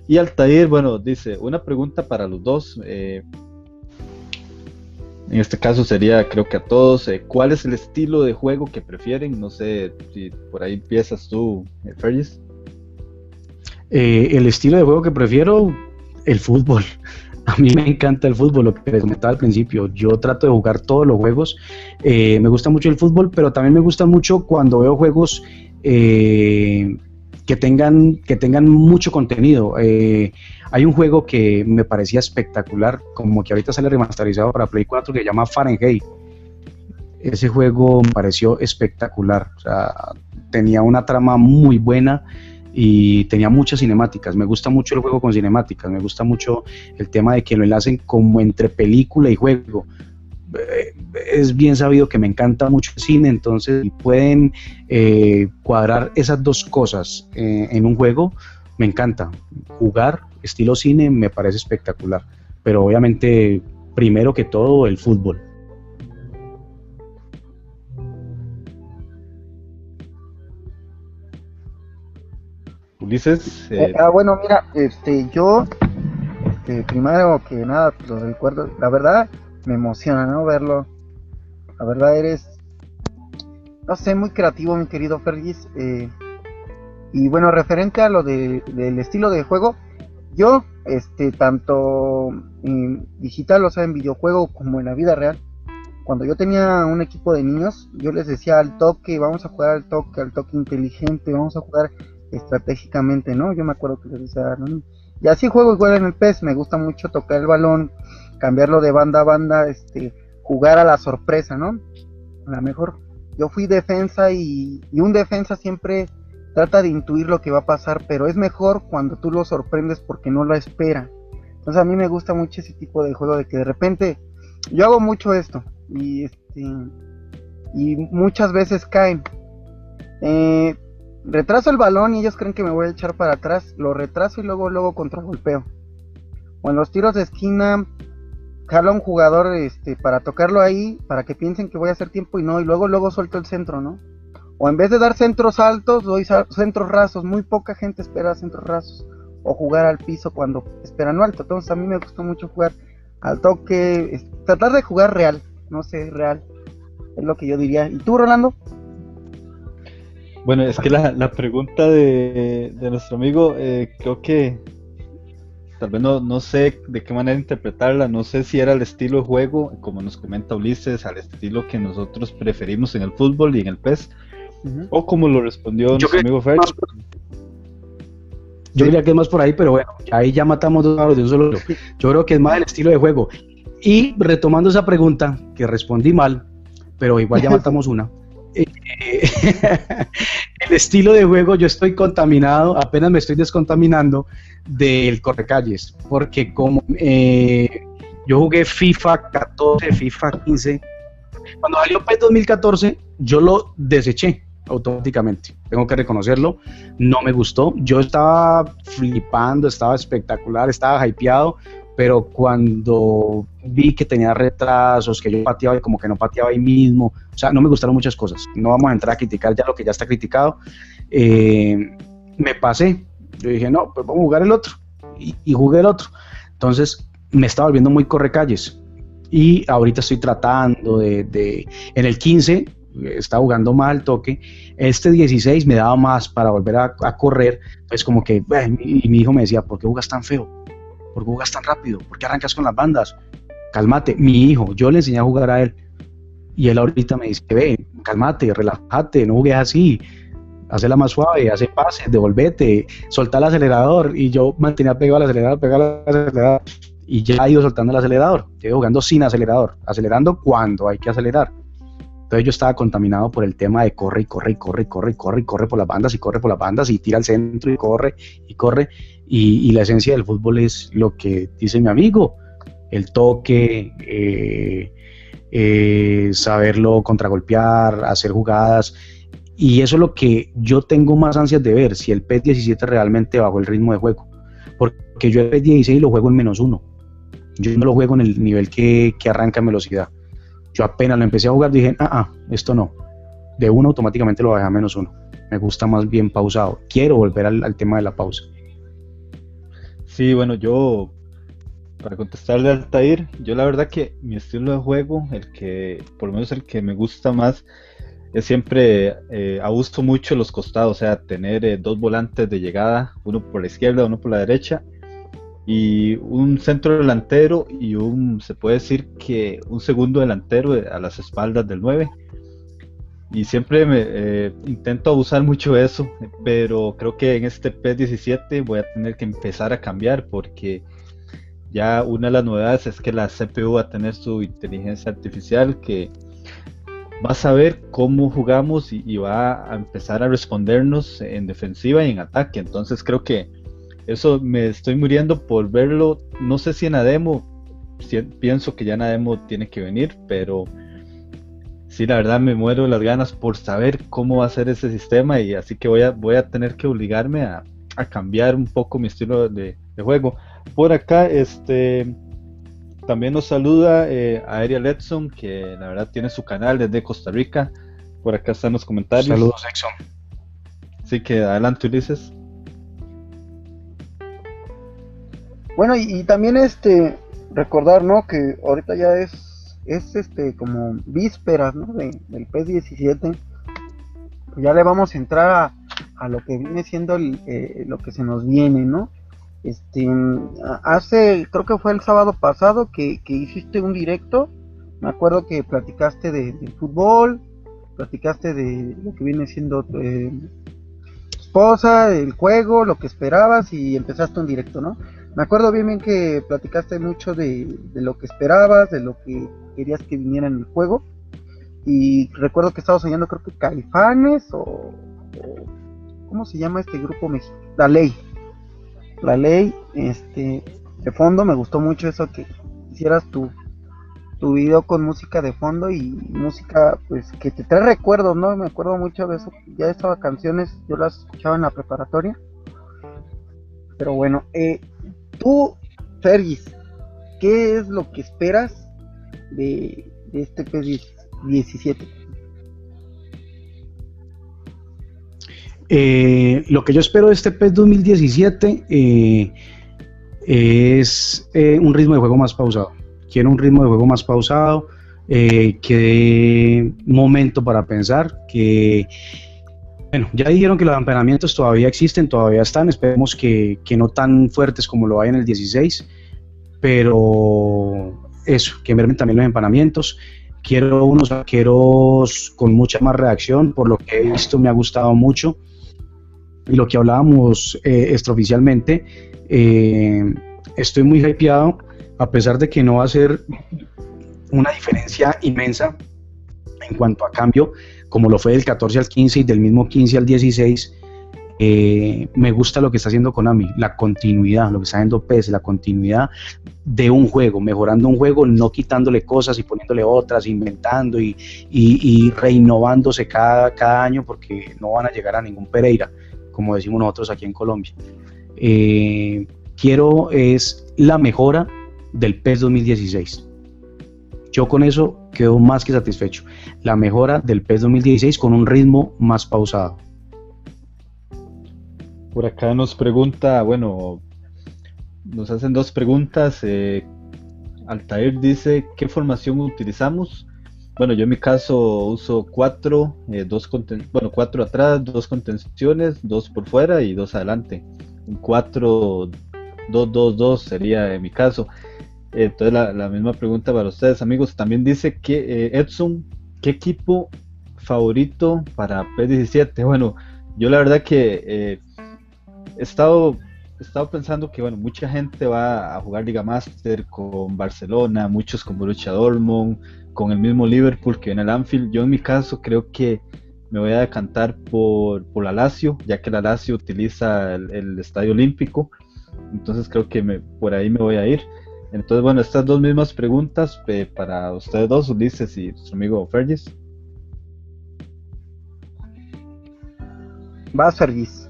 Y Altair, bueno, dice, una pregunta para los dos. Eh, en este caso sería, creo que a todos, eh, ¿cuál es el estilo de juego que prefieren? No sé si por ahí empiezas tú, eh, Ferris. Eh, el estilo de juego que prefiero, el fútbol. A mí me encanta el fútbol, lo que les comentaba al principio. Yo trato de jugar todos los juegos. me gusta mucho el fútbol, pero también me gusta mucho cuando veo juegos que tengan, que tengan mucho contenido. Eh, hay un juego que me parecía espectacular, como que ahorita sale remasterizado para Play 4, que se llama Fahrenheit. Ese juego me pareció espectacular, o sea, tenía una trama muy buena y tenía muchas cinemáticas. Me gusta mucho el juego con cinemáticas, me gusta mucho el tema de que lo enlacen como entre película y juego. Eh, es bien sabido que me encanta mucho el cine, entonces pueden eh, cuadrar esas dos cosas eh, en un juego, me encanta. Jugar estilo cine me parece espectacular, pero obviamente primero que todo el fútbol. Ulises. ah, bueno, mira, este, yo, este, primero que nada, pues, lo recuerdo, la verdad, me emociona, ¿no? Verlo. La verdad eres, no sé, muy creativo, mi querido Fergis. Eh, y bueno, referente a lo de, del estilo de juego, yo, este, tanto en digital, o sea, en videojuego como en la vida real, cuando yo tenía un equipo de niños, yo les decía al toque, vamos a jugar al toque, al toque inteligente, vamos a jugar estratégicamente, ¿no? Yo me acuerdo que les decía, ¿no? y así juego igual en el PES, me gusta mucho tocar el balón, cambiarlo de banda a banda, este, jugar a la sorpresa, ¿no? A lo mejor yo fui defensa y, un defensa siempre trata de intuir lo que va a pasar, pero es mejor cuando tú lo sorprendes porque no lo espera. Entonces a mí me gusta mucho ese tipo de juego de que de repente yo hago mucho esto y este y muchas veces caen. Eh, retraso el balón y ellos creen que me voy a echar para atrás, lo retraso y luego luego golpeo O en los tiros de esquina jalo a un jugador este, para tocarlo ahí, para que piensen que voy a hacer tiempo y no, y luego luego suelto el centro, ¿no? O en vez de dar centros altos, doy centros rasos, muy poca gente espera centros rasos, o jugar al piso cuando esperan alto, entonces a mí me gusta mucho jugar al toque, tratar de jugar real, no sé, real, es lo que yo diría. ¿Y tú, Rolando? Bueno, es que la, la pregunta de, de nuestro amigo, eh, creo que tal vez no, no sé de qué manera interpretarla, no sé si era el estilo de juego, como nos comenta Ulises, al estilo que nosotros preferimos en el fútbol y en el PES, o como lo respondió nuestro amigo Fer. Yo diría que es más por ahí, pero bueno, ahí ya matamos dos de un solo. Yo creo que es más el estilo de juego. Y retomando esa pregunta, que respondí mal, pero igual ya matamos una. el estilo de juego, yo estoy contaminado, apenas me estoy descontaminando del correcalles, porque como eh, yo jugué FIFA 14, FIFA 15, cuando salió PES 2014, yo lo deseché automáticamente, tengo que reconocerlo, no me gustó, yo estaba flipando, estaba espectacular, estaba hypeado, pero cuando vi que tenía retrasos, que yo pateaba y como que no pateaba ahí mismo, o sea, no me gustaron muchas cosas. No vamos a entrar a criticar ya lo que ya está criticado. Eh, me pasé, yo dije, no, pues vamos a jugar el otro. Y, jugué el otro. Entonces me estaba volviendo muy correcalles. Y ahorita estoy tratando de, en el 15 estaba jugando mal toque. Este 16 me daba más para volver a, correr. Pues como que, y mi hijo me decía, ¿por qué jugas tan feo? ¿Por qué jugas tan rápido? ¿Por qué arrancas con las bandas? Cálmate, mi hijo, yo le enseñé a jugar a él. Y él ahorita me dice, ve, cálmate, relájate, no jugues así. Hazla más suave, hace pases, devolvete, solta el acelerador. Y yo mantenía pegado al acelerador, pegado al acelerador. Y ya ha ido soltando el acelerador. Llevo jugando sin acelerador, acelerando cuando hay que acelerar. Entonces yo estaba contaminado por el tema de corre y corre y corre y corre y corre y corre por las bandas y corre por las bandas y tira al centro y corre y corre. Y, la esencia del fútbol es lo que dice mi amigo, el toque, eh, eh, saberlo contragolpear, hacer jugadas. Y eso es lo que yo tengo más ansias de ver, si el PES 17 realmente bajó el ritmo de juego. Porque yo el PES 16 lo juego en menos uno. Yo no lo juego en el nivel que, que arranca en velocidad. Yo apenas lo empecé a jugar dije, ah, ah, esto no. De uno automáticamente lo bajé a menos uno. Me gusta más bien pausado. Quiero volver al, tema de la pausa. Sí, bueno, yo, para contestarle al Tair, yo la verdad que mi estilo de juego, el que, por lo menos el que me gusta más, es siempre eh, abuso mucho los costados, o sea, tener eh, dos volantes de llegada, uno por la izquierda, uno por la derecha, y un centro delantero y un, se puede decir que un segundo delantero a las espaldas del 9. Y siempre me, eh, intento abusar mucho eso, pero creo que en este P17 voy a tener que empezar a cambiar porque ya una de las novedades es que la CPU va a tener su inteligencia artificial que va a saber cómo jugamos y, y va a empezar a respondernos en defensiva y en ataque. Entonces creo que eso me estoy muriendo por verlo. No sé si en Ademo, pienso que ya en Ademo tiene que venir, pero sí, la verdad me muero de las ganas por saber cómo va a ser ese sistema y así que voy a, voy a tener que obligarme a, cambiar un poco mi estilo de, juego. Por acá, este también nos saluda eh, Aeria Letson, que la verdad tiene su canal desde Costa Rica. Por acá están los comentarios. Saludos, Exxon. Así que adelante, Ulises. Bueno, y, también este recordar, ¿no? Que ahorita ya es, es este como vísperas, ¿no? De, del P17. Ya le vamos a entrar a, lo que viene siendo eh, lo que se nos viene, ¿no? Este, hace, creo que fue el sábado pasado que, hiciste un directo. Me acuerdo que platicaste de, del fútbol, platicaste de lo que viene siendo eh, esposa, el juego, lo que esperabas y empezaste un directo, ¿no? Me acuerdo bien, bien que platicaste mucho de, lo que esperabas, de lo que querías que viniera en el juego. Y recuerdo que estabas soñando, creo que Caifanes o, ¿Cómo se llama este grupo mexicano? La Ley. La Ley, este. De fondo me gustó mucho eso que hicieras tu, tu video con música de fondo y música pues que te trae recuerdos, ¿no? Me acuerdo mucho de eso. Ya estas canciones yo las escuchaba en la preparatoria. Pero bueno, eh, Tú, Fergis, ¿qué es lo que esperas de, este P17? Eh, lo que yo espero de este PES 2017 eh, es eh, un ritmo de juego más pausado. Quiero un ritmo de juego más pausado, que dé momento para pensar, que bueno, ya dijeron que los empanamientos todavía existen, todavía están, esperemos que, no tan fuertes como lo hay en el 16, pero eso, que mermen también los empanamientos. Quiero unos vaqueros con mucha más reacción, por lo que he visto me ha gustado mucho. Y lo que hablábamos eh, extraoficialmente, eh, estoy muy hypeado, a pesar de que no va a ser una diferencia inmensa en cuanto a cambio, como lo fue del 14 al 15 y del mismo 15 al 16, eh, me gusta lo que está haciendo Konami, la continuidad, lo que está haciendo PES, la continuidad de un juego, mejorando un juego, no quitándole cosas y poniéndole otras, inventando y, y, reinnovándose cada, cada año porque no van a llegar a ningún Pereira, como decimos nosotros aquí en Colombia. Eh, quiero es la mejora del PES 2016 yo con eso quedo más que satisfecho. La mejora del PES 2016 con un ritmo más pausado. Por acá nos pregunta, bueno, nos hacen dos preguntas. Eh, Altair dice, ¿qué formación utilizamos? Bueno, yo en mi caso uso cuatro, eh, dos bueno, cuatro atrás, dos contenciones, dos por fuera y dos adelante. Un 4, 2, 2, 2 sería en mi caso. Entonces la, misma pregunta para ustedes amigos. También dice que eh, Edson, ¿qué equipo favorito para P17? Bueno, yo la verdad que eh, he estado he estado pensando que, bueno, mucha gente va a jugar Liga Master con Barcelona, muchos con Borussia Dortmund, con el mismo Liverpool que viene al Anfield. Yo en mi caso creo que me voy a decantar por, por la Lazio, ya que la Lazio utiliza el, Estadio Olímpico. Entonces creo que me, por ahí me voy a ir. Entonces, bueno, estas dos mismas preguntas eh, para ustedes dos, Ulises y nuestro amigo Fergis. Vas, Fergis.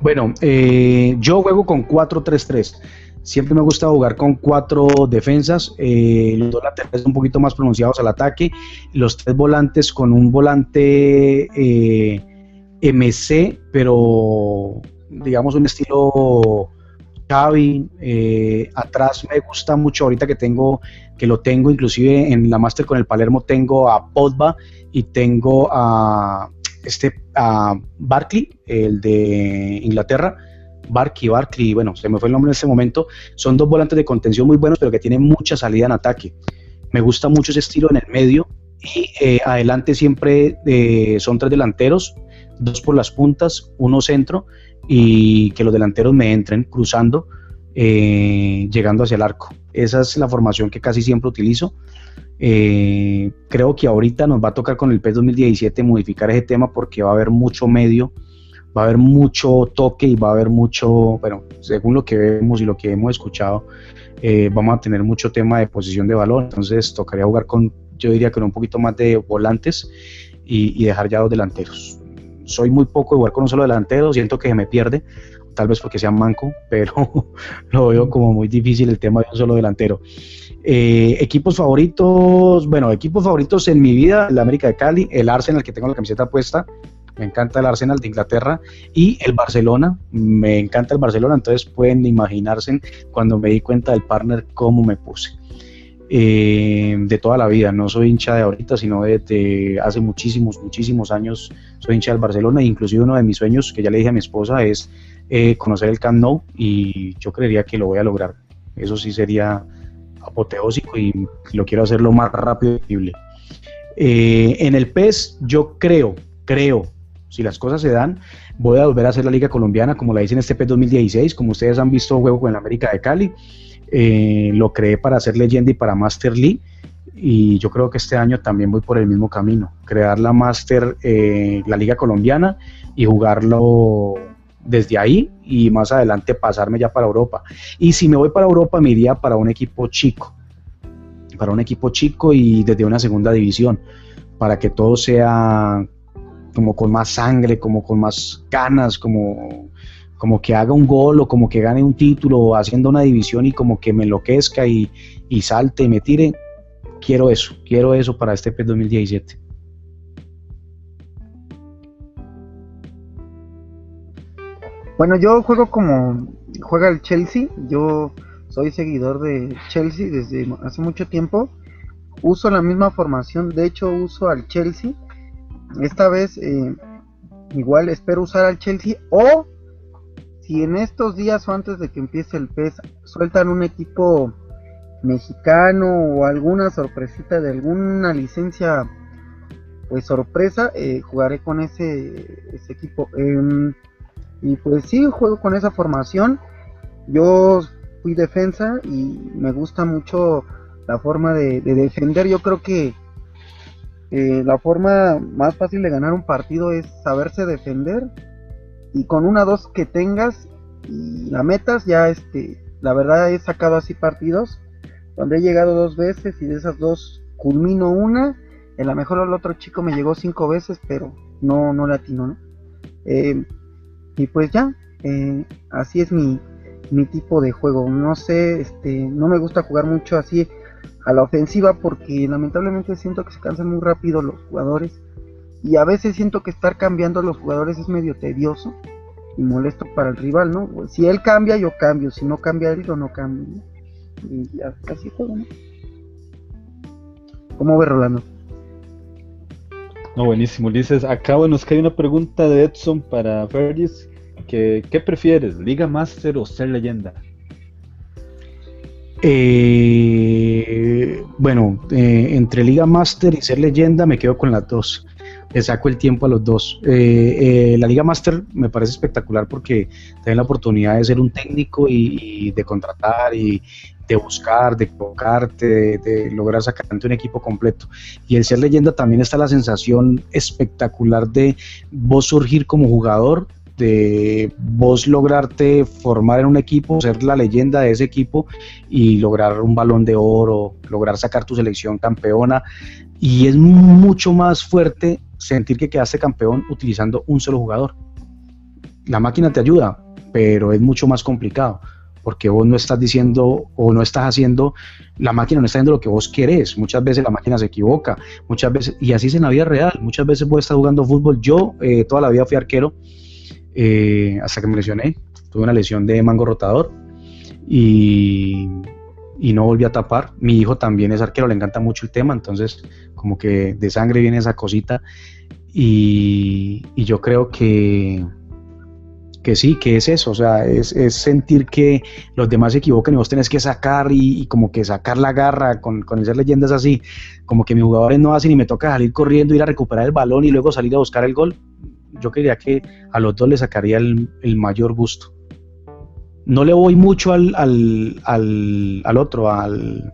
Bueno, eh, yo juego con 4-3-3. Siempre me gusta jugar con cuatro defensas, eh, los dos laterales un poquito más pronunciados al ataque, los tres volantes con un volante eh, MC, pero digamos un estilo Xavi. Eh, atrás me gusta mucho ahorita que tengo, que lo tengo inclusive en la máster con el Palermo, tengo a Podba y tengo a este a Barkley, el de Inglaterra Barkley, Barkley, bueno, se me fue el nombre en ese momento, son dos volantes de contención muy buenos, pero que tienen mucha salida en ataque. Me gusta mucho ese estilo en el medio y eh, adelante siempre eh, son tres delanteros, dos por las puntas, uno centro y que los delanteros me entren cruzando, eh, llegando hacia el arco. Esa es la formación que casi siempre utilizo. creo que ahorita nos va a tocar con el PES 2017 modificar ese tema porque va a haber mucho medio va a haber mucho toque y va a haber mucho, bueno, según lo que vemos y lo que hemos escuchado, eh, vamos a tener mucho tema de posición de balón, entonces tocaría jugar con, yo diría con un poquito más de volantes y, dejar ya dos delanteros. Soy muy poco de jugar con un solo delantero, siento que se me pierde, tal vez porque sea manco, pero lo veo como muy difícil el tema de un solo delantero. Eh, equipos favoritos, bueno, equipos favoritos en mi vida, el América de Cali, el Arsenal que tengo la camiseta puesta, me encanta el Arsenal de Inglaterra y el Barcelona, me encanta el Barcelona, entonces pueden imaginarse cuando me di cuenta del partner cómo me puse. Eh, de toda la vida, no soy hincha de ahorita, sino de, hace muchísimos, muchísimos años soy hincha del Barcelona, e inclusive uno de mis sueños que ya le dije a mi esposa es eh, conocer el Camp Nou y yo creería que lo voy a lograr. Eso sí sería apoteósico y lo quiero hacer lo más rápido posible. Eh, en el PES yo creo, creo, si las cosas se dan, voy a volver a hacer la Liga Colombiana como la hice en este P 2016. Como ustedes han visto, juego con el América de Cali. Eh, lo creé para hacer leyenda y para Master League. Y yo creo que este año también voy por el mismo camino. Crear la Master, eh, la Liga Colombiana y jugarlo desde ahí y más adelante pasarme ya para Europa. Y si me voy para Europa, me iría para un equipo chico. Para un equipo chico y desde una segunda división. Para que todo sea como con más sangre, como con más ganas, como, como que haga un gol o como que gane un título haciendo una división y como que me enloquezca y, y salte y me tire. Quiero eso, quiero eso para este PES 2017. Bueno, yo juego como juega el Chelsea, yo soy seguidor de Chelsea desde hace mucho tiempo. Uso la misma formación, de hecho uso al Chelsea esta vez eh, igual espero usar al Chelsea o si en estos días o antes de que empiece el PES sueltan un equipo mexicano o alguna sorpresita de alguna licencia pues sorpresa eh, jugaré con ese, equipo. Em, y pues sí juego con esa formación. Yo fui defensa y me gusta mucho la forma de defender. Yo creo que eh, la forma más fácil de ganar un partido es saberse defender y con una dos que tengas y la metas ya este la verdad he sacado así partidos donde he llegado dos veces y de esas dos culmino una en la mejor el otro chico me llegó cinco veces pero no no latino ¿no? Eh, y pues ya eh, así es mi, mi tipo de juego no sé este no me gusta jugar mucho así a la ofensiva porque lamentablemente siento que se cansan muy rápido los jugadores y a veces siento que estar cambiando a los jugadores es medio tedioso y molesto para el rival, ¿no? Si él cambia, yo cambio, si no cambia él, yo no cambio. Y así juego, ¿no? ¿Cómo ve Rolando? No, buenísimo, Ulises. Acá nos cae una pregunta de Edson para Ferris. Que, ¿Qué prefieres, Liga Master o ser leyenda? Eh, bueno, eh, entre Liga Master y ser leyenda me quedo con las dos. Le saco el tiempo a los dos. Eh, eh, la Liga Master me parece espectacular porque te la oportunidad de ser un técnico y, de contratar y de buscar, de tocarte, de, lograr sacarte un equipo completo. Y el ser leyenda también está la sensación espectacular de vos surgir como jugador de vos lograrte formar en un equipo, ser la leyenda de ese equipo y lograr un balón de oro, lograr sacar tu selección campeona. Y es mucho más fuerte sentir que quedaste campeón utilizando un solo jugador. La máquina te ayuda, pero es mucho más complicado porque vos no estás diciendo o no estás haciendo, la máquina no está haciendo lo que vos querés, muchas veces la máquina se equivoca, muchas veces, y así es en la vida real, muchas veces vos estás jugando fútbol, yo eh, toda la vida fui arquero, eh, hasta que me lesioné. Tuve una lesión de mango rotador y, no volví a tapar. Mi hijo también es arquero, le encanta mucho el tema, entonces como que de sangre viene esa cosita. Y, yo creo que, que sí, que es eso, o sea, es, sentir que los demás se equivocan y vos tenés que sacar y, como que sacar la garra con, con esas leyendas así, como que mis jugadores no hacen y me toca salir corriendo, ir a recuperar el balón y luego salir a buscar el gol yo quería que a los dos le sacaría el, mayor gusto. No le voy mucho al, al, otro, al,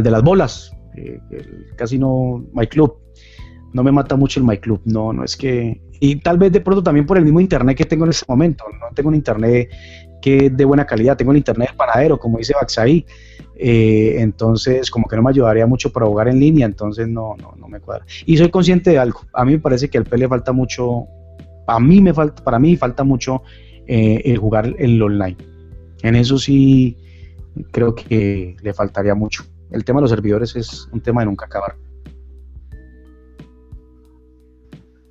de las bolas. casi no, My Club. No me mata mucho el My Club. No, no es que. Y tal vez de pronto también por el mismo internet que tengo en este momento. No tengo un internet que de buena calidad. Tengo el internet del panadero, como dice Baxaí. Eh, entonces, como que no me ayudaría mucho para jugar en línea. Entonces, no, no, no me cuadra. Y soy consciente de algo. A mí me parece que al P le falta mucho a mí me falta, para mí falta mucho eh, el jugar en lo online. En eso sí creo que le faltaría mucho. El tema de los servidores es un tema de nunca acabar.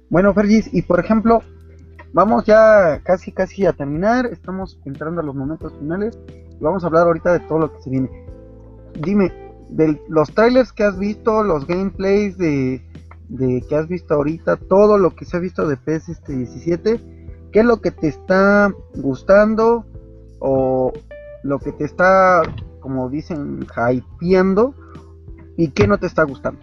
Bueno, Fergis, y por ejemplo, vamos ya casi casi a terminar, estamos entrando a los momentos finales vamos a hablar ahorita de todo lo que se viene. Dime, de los trailers que has visto, los gameplays de, de que has visto ahorita, todo lo que se ha visto de PES este 17, ¿qué es lo que te está gustando o lo que te está, como dicen, hypeando y qué no te está gustando?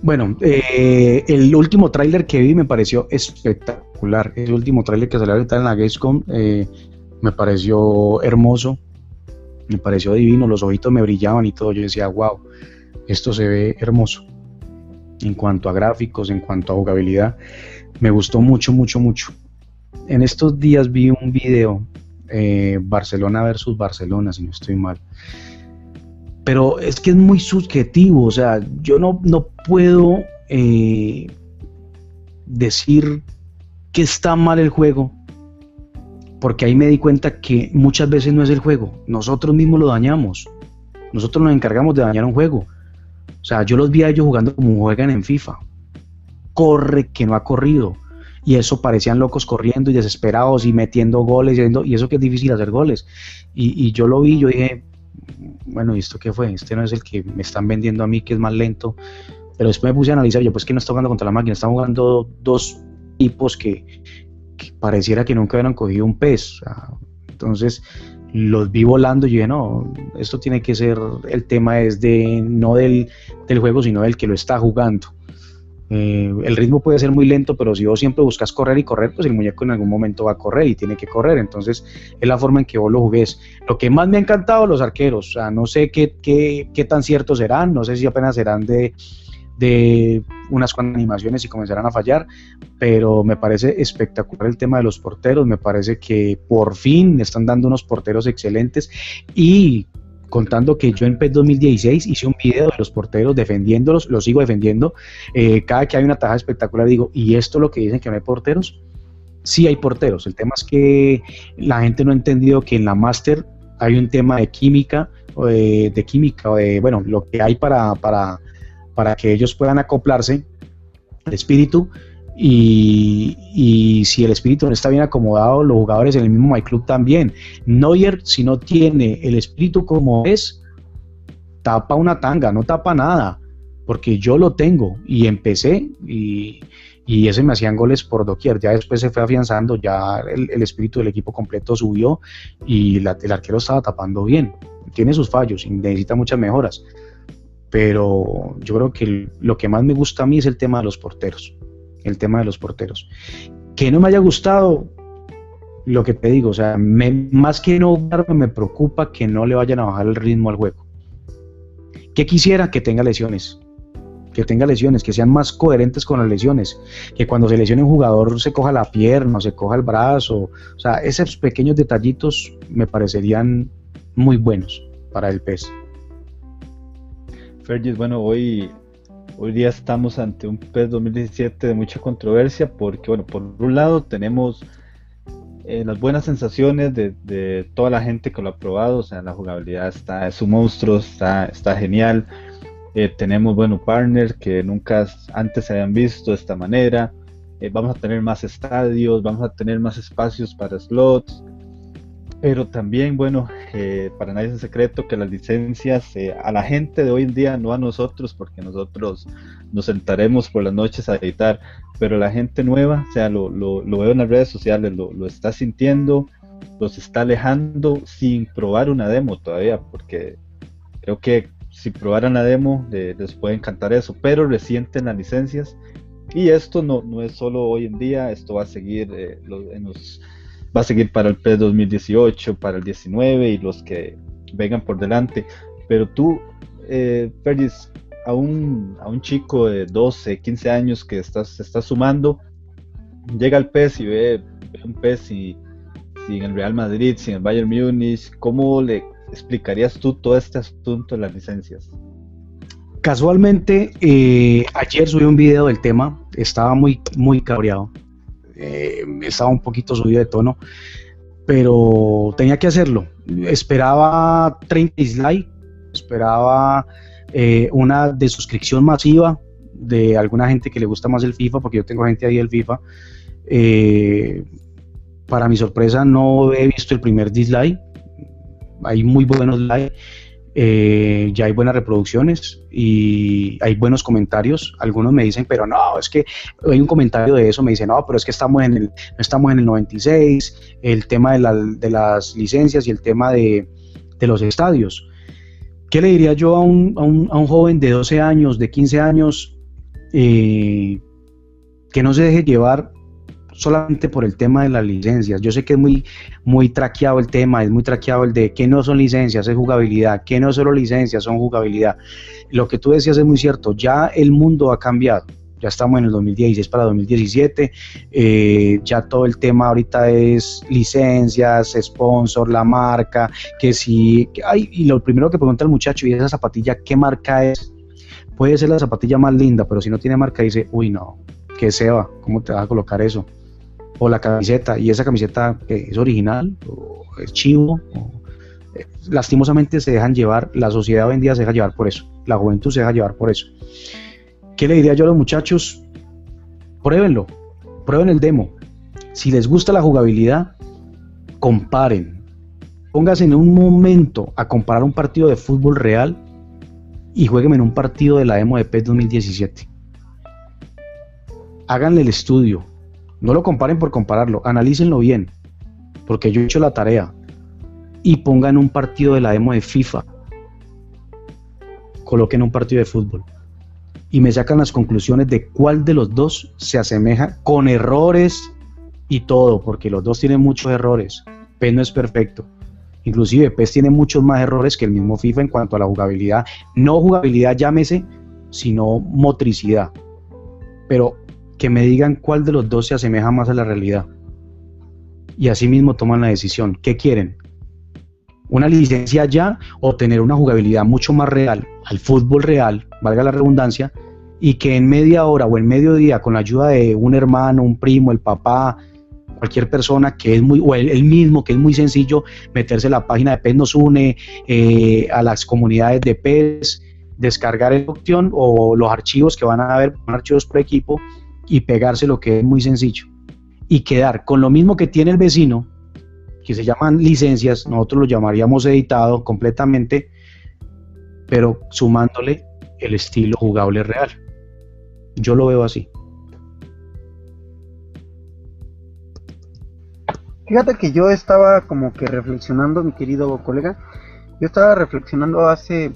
Bueno, eh, el último tráiler que vi me pareció espectacular. El último tráiler que salió ahorita en la Gamescom eh, me pareció hermoso, me pareció divino, los ojitos me brillaban y todo. Yo decía, wow, esto se ve hermoso en cuanto a gráficos, en cuanto a jugabilidad. Me gustó mucho, mucho, mucho. En estos días vi un video, eh, Barcelona versus Barcelona, si no estoy mal. Pero es que es muy subjetivo, o sea, yo no, no puedo eh, decir que está mal el juego, porque ahí me di cuenta que muchas veces no es el juego, nosotros mismos lo dañamos, nosotros nos encargamos de dañar un juego. O sea, yo los vi a ellos jugando como juegan en FIFA. Corre que no ha corrido. Y eso parecían locos corriendo y desesperados y metiendo goles y, eso que es difícil hacer goles. Y, yo lo vi, yo dije, bueno, ¿y esto qué fue? Este no es el que me están vendiendo a mí, que es más lento. Pero después me puse a analizar, yo pues que no está jugando contra la máquina, están jugando dos tipos que, pareciera que nunca hubieran cogido un pez. entonces, los vi volando y dije, no, esto tiene que ser, el tema es de, no del, juego, sino del que lo está jugando. Eh, el ritmo puede ser muy lento, pero si vos siempre buscas correr y correr, pues el muñeco en algún momento va a correr y tiene que correr. Entonces, es la forma en que vos lo jugués. Lo que más me ha encantado, los arqueros. O sea, no sé qué, qué, qué tan ciertos serán, no sé si apenas serán de, de unas cuantas animaciones y comenzarán a fallar, pero me parece espectacular el tema de los porteros, me parece que por fin están dando unos porteros excelentes y contando que yo en PES 2016 hice un video de los porteros defendiéndolos, los sigo defendiendo, eh, cada que hay una taja espectacular digo, ¿y esto lo que dicen que no hay porteros? Sí hay porteros, el tema es que la gente no ha entendido que en la Master hay un tema de química, de, de química, de, bueno, lo que hay para, para para que ellos puedan acoplarse al espíritu y, si el espíritu no está bien acomodado, los jugadores en el mismo My Club también. Neuer, si no tiene el espíritu como es, tapa una tanga, no tapa nada, porque yo lo tengo y empecé y, ese me hacían goles por doquier. Ya después se fue afianzando, ya el, espíritu del equipo completo subió y el arquero estaba tapando bien. Tiene sus fallos y necesita muchas mejoras pero yo creo que lo que más me gusta a mí es el tema de los porteros, el tema de los porteros. Que no me haya gustado, lo que te digo, o sea, más que no me preocupa que no le vayan a bajar el ritmo al juego. ¿Qué quisiera? Que tenga lesiones, que tenga lesiones, que sean más coherentes con las lesiones, que cuando se lesione un jugador se coja la pierna, se coja el brazo, o sea, esos pequeños detallitos me parecerían muy buenos para el PES. Fergis, bueno, hoy, hoy día estamos ante un PES 2017 de mucha controversia porque, bueno, por un lado tenemos eh, las buenas sensaciones de, toda la gente que lo ha probado, o sea, la jugabilidad está, es un monstruo, está, está genial. Eh, tenemos, bueno, partners que nunca antes se habían visto de esta manera. Eh, vamos a tener más estadios, vamos a tener más espacios para slots. Pero también, bueno, eh, para nadie es secreto que las licencias a la gente de hoy en día, no a nosotros, porque nosotros nos sentaremos por las noches a editar, pero la gente nueva, o sea, lo, lo, lo veo en las redes sociales, lo, lo, está sintiendo, los está alejando sin probar una demo todavía, porque creo que si probaran la demo les puede encantar eso, pero resienten las licencias y esto no, no es solo hoy en día, esto va a seguir eh, en los, va a seguir para el PES 2018, para el 19 y los que vengan por delante. Pero tú, eh, a un, a un chico de 12, 15 años que estás, se está sumando, llega al PES y ve, un PES y, en el Real Madrid, sin el Bayern Múnich, ¿cómo le explicarías tú todo este asunto de las licencias? Casualmente, eh, ayer subí un video del tema, estaba muy, muy cabreado, eh, estaba un poquito subido de tono, pero tenía que hacerlo. Esperaba 30 dislikes, esperaba eh, una de suscripción masiva de alguna gente que le gusta más el FIFA, porque yo tengo gente ahí del FIFA. para mi sorpresa no he visto el primer dislike, hay muy buenos likes, eh, ya hay buenas reproducciones y hay buenos comentarios. Algunos me dicen, pero no, es que hay un comentario de eso, me dicen, no, pero es que estamos en el, estamos en el 96, el tema de, de las licencias y el tema de, de, los estadios. ¿Qué le diría yo a un, a un, a un joven de 12 años, de 15 años, eh, que no se deje llevar solamente por el tema de las licencias. Yo sé que es muy, muy traqueado el tema, es muy traqueado el de que no son licencias, es jugabilidad, que no solo licencias, son jugabilidad. Lo que tú decías es muy cierto, ya el mundo ha cambiado. Ya estamos en el 2016 para 2017, eh, ya todo el tema ahorita es licencias, sponsor, la marca, que si, hay, y lo primero que pregunta el muchacho, ¿y esa zapatilla qué marca es? Puede ser la zapatilla más linda, pero si no tiene marca dice, uy no, ¿qué se va? ¿Cómo te vas a colocar eso? O la camiseta, y esa camiseta es original, o es chivo, eh, lastimosamente se dejan llevar, la sociedad hoy en día se deja llevar por eso, la juventud se deja llevar por eso. ¿Qué le diría yo a los muchachos? Pruébenlo, prueben el demo. Si les gusta la jugabilidad, comparen. Pónganse en un momento a comparar un partido de fútbol real y jueguen en un partido de la demo de PES 2017. Háganle el estudio, no lo comparen por compararlo, analícenlo bien, porque yo he hecho la tarea. Y pongan un partido de la demo de FIFA. Coloquen un partido de fútbol. Y me sacan las conclusiones de cuál de los dos se asemeja con errores y todo, porque los dos tienen muchos errores. PES no es perfecto. Inclusive PES tiene muchos más errores que el mismo FIFA en cuanto a la jugabilidad. No jugabilidad llámese, sino motricidad. Pero que me digan cuál de los dos se asemeja más a la realidad. Y así mismo toman la decisión. ¿Qué quieren? ¿Una licencia ya o tener una jugabilidad mucho más real, al fútbol real, valga la redundancia, y que en media hora o en medio día, con la ayuda de un hermano, un primo, el papá, cualquier persona que es muy, o él, mismo, que es muy sencillo, meterse en la página de PES nos une, eh, a las comunidades de PES, descargar el opción o los archivos que van a haber, archivos por equipo, y pegarse lo que es muy sencillo. Y quedar con lo mismo que tiene el vecino, que se llaman licencias, nosotros lo llamaríamos editado completamente, pero sumándole el estilo jugable real. Yo lo veo así. Fíjate que yo estaba como que reflexionando, mi querido colega, yo estaba reflexionando hace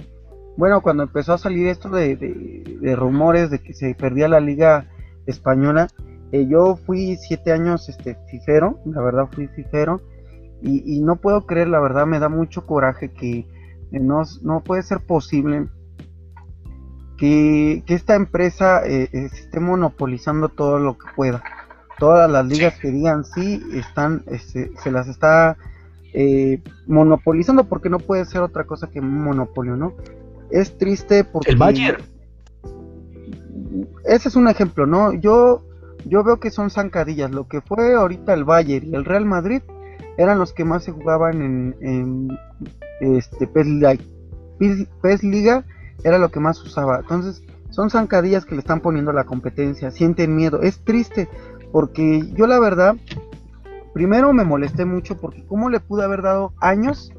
bueno, cuando empezó a salir esto de, de, rumores de que se perdía la liga española, eh, yo fui siete años este fifero, la verdad fui fifero, y, no puedo creer, la verdad me da mucho coraje que no, no puede ser posible que, esta empresa eh, eh, esté monopolizando todo lo que pueda. Todas las ligas que digan sí están, este, se las está monopolizando porque no puede ser otra cosa que un monopolio, ¿no? es triste porque... El Bayern. Ese es un ejemplo, ¿no? Yo, yo veo que son zancadillas. Lo que fue ahorita el Bayern y el Real Madrid eran los que más se jugaban en, este PES Liga, era lo que más usaba. Entonces, son zancadillas que le están poniendo a la competencia, sienten miedo. Es triste porque yo la verdad, primero me molesté mucho porque cómo le pude haber dado años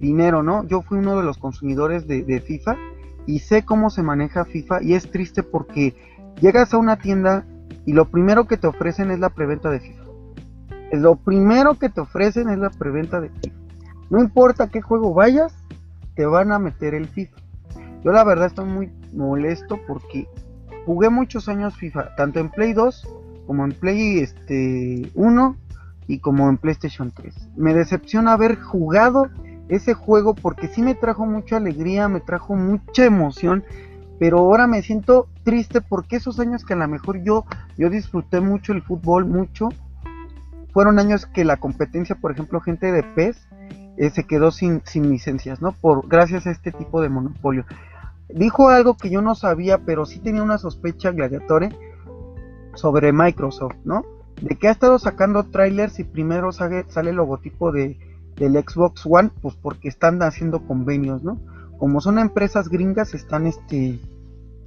dinero, ¿no? Yo fui uno de los consumidores de, FIFA y sé cómo se maneja FIFA y es triste porque llegas a una tienda y lo primero que te ofrecen es la preventa de FIFA. Lo primero que te ofrecen es la preventa de FIFA. No importa qué juego vayas, te van a meter el FIFA. Yo la verdad estoy muy molesto porque jugué muchos años FIFA, tanto en Play 2 como en Play este, 1 y como en PlayStation 3. Me decepciona haber jugado ese juego porque sí me trajo mucha alegría, me trajo mucha emoción, pero ahora me siento triste porque esos años que a lo mejor yo, yo disfruté mucho el fútbol, mucho, fueron años que la competencia, por ejemplo, gente de PES, eh, se quedó sin, sin licencias, ¿no? Por, gracias a este tipo de monopolio. Dijo algo que yo no sabía, pero sí tenía una sospecha gladiatore sobre Microsoft, ¿no? De que ha estado sacando trailers y primero sale el logotipo de, del Xbox One, pues porque están haciendo convenios, ¿no? Como son empresas gringas, están este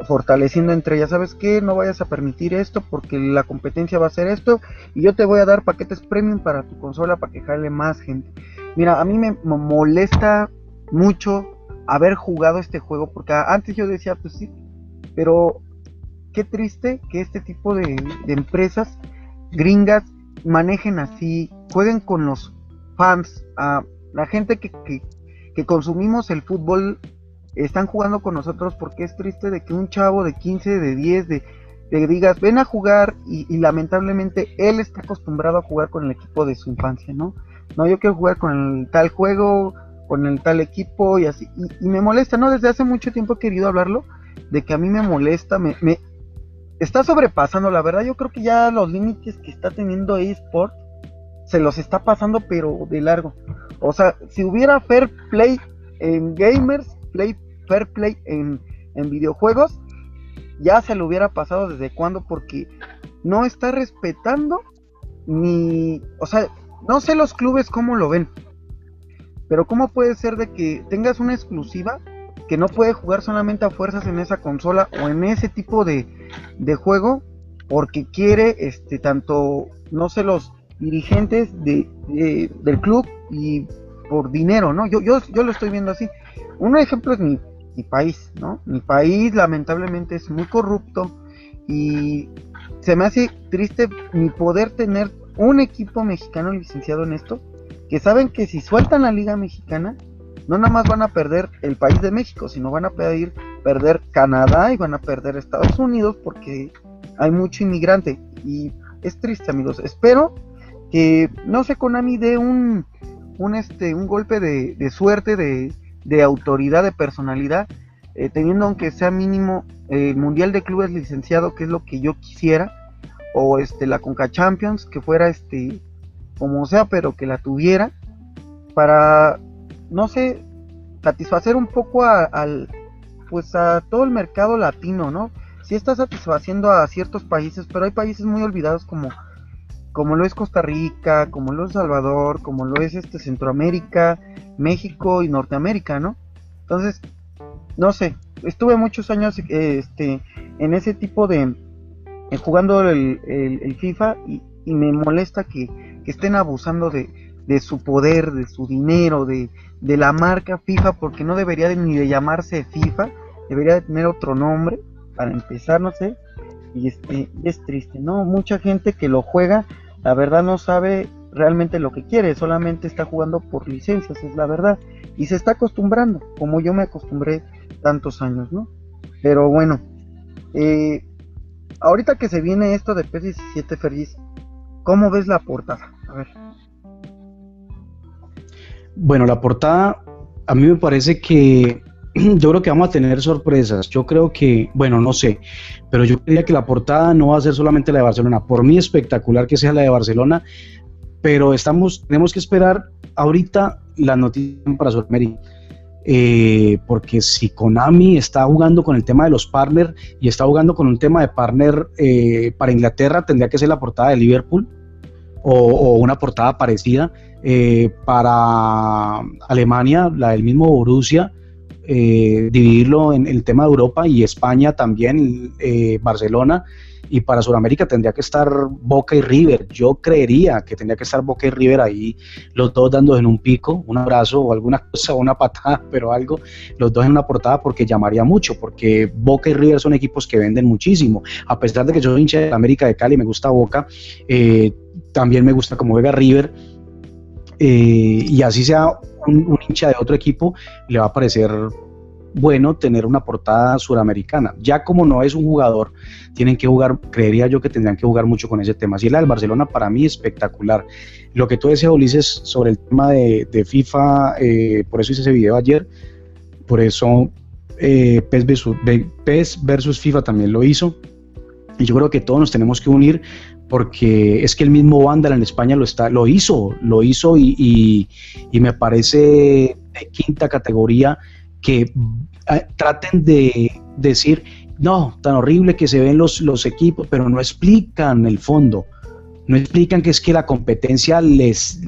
fortaleciendo entre ellas, ¿sabes qué? No vayas a permitir esto porque la competencia va a ser esto y yo te voy a dar paquetes premium para tu consola para que jale más gente. Mira, a mí me molesta mucho haber jugado este juego porque antes yo decía, pues sí, pero qué triste que este tipo de, de empresas gringas manejen así, jueguen con los fans, a la gente que, que, consumimos el fútbol, están jugando con nosotros porque es triste de que un chavo de 15, de 10, de, digas, ven a jugar y, lamentablemente él está acostumbrado a jugar con el equipo de su infancia, ¿no? No, yo quiero jugar con el tal juego, con el tal equipo y así. Y, me molesta, ¿no? Desde hace mucho tiempo he querido hablarlo, de que a mí me molesta, me, me está sobrepasando, la verdad yo creo que ya los límites que está teniendo eSport se los está pasando pero de largo. O sea, si hubiera fair play en gamers, play, fair play en, en videojuegos, ya se lo hubiera pasado desde cuando porque no está respetando ni, o sea, no sé los clubes cómo lo ven, pero cómo puede ser de que tengas una exclusiva que no puede jugar solamente a fuerzas en esa consola o en ese tipo de, de juego porque quiere este tanto no sé los dirigentes de, del club y por dinero, ¿no? Yo, yo, yo lo estoy viendo así. Un ejemplo es mi, mi país, ¿no? Mi país lamentablemente es muy corrupto y se me hace triste mi poder tener un equipo mexicano licenciado en esto, que saben que si sueltan la liga mexicana, no nada más van a perder el país de México, sino van a pedir perder Canadá y van a perder Estados Unidos porque hay mucho inmigrante y es triste amigos. Espero que no sé Konami dé un un este un golpe de, suerte de, de, autoridad de personalidad eh, teniendo aunque sea mínimo el mundial de clubes licenciado que es lo que yo quisiera o este la Conca Champions que fuera este como sea pero que la tuviera para no sé satisfacer un poco al pues a todo el mercado latino no si está satisfaciendo a ciertos países pero hay países muy olvidados como como lo es Costa Rica, como lo es Salvador, como lo es este Centroamérica, México y Norteamérica, ¿no? Entonces, no sé, estuve muchos años este, en ese tipo de, jugando el, FIFA y, me molesta que, estén abusando de, su poder, de su dinero, de, de, la marca FIFA, porque no debería ni de llamarse FIFA, debería de tener otro nombre, para empezar, no sé, y este, es triste, ¿no? Mucha gente que lo juega la verdad no sabe realmente lo que quiere, solamente está jugando por licencias, es la verdad. Y se está acostumbrando, como yo me acostumbré tantos años, ¿no? Pero bueno, eh, ahorita que se viene esto de P17 Ferris, ¿cómo ves la portada? A ver. Bueno, la portada, a mí me parece que yo creo que vamos a tener sorpresas. Yo creo que, bueno, no sé, pero yo diría que la portada no va a ser solamente la de Barcelona. Por mí espectacular que sea la de Barcelona, pero estamos, tenemos que esperar ahorita la noticia para Sudamérica. Eh, porque si Konami está jugando con el tema de los partners y está jugando con un tema de partner eh, para Inglaterra, tendría que ser la portada de Liverpool o, una portada parecida eh, para Alemania, la del mismo Borussia eh, dividirlo en el tema de Europa y España también, eh, Barcelona, y para Sudamérica tendría que estar Boca y River. Yo creería que tendría que estar Boca y River ahí, los dos dando en un pico, un abrazo o alguna cosa, una patada, pero algo, los dos en una portada porque llamaría mucho, porque Boca y River son equipos que venden muchísimo. A pesar de que yo soy hincha de América de Cali, me gusta Boca, eh, también me gusta como juega River. Y así sea un, hincha de otro equipo, le va a parecer bueno tener una portada suramericana. Ya como no es un jugador, tienen que jugar, creería yo que tendrían que jugar mucho con ese tema. Si la del Barcelona para mí espectacular. Lo que tú decías, Ulises, sobre el tema de, FIFA, eh, por eso hice ese video ayer, por eso eh, PES, versus, PES versus FIFA también lo hizo. Y yo creo que todos nos tenemos que unir porque es que el mismo Vandal en España lo, está, lo hizo, lo hizo y, me parece de quinta categoría que eh, traten de decir, no, tan horrible que se ven los, los equipos, pero no explican el fondo. No explican que es que la competencia les,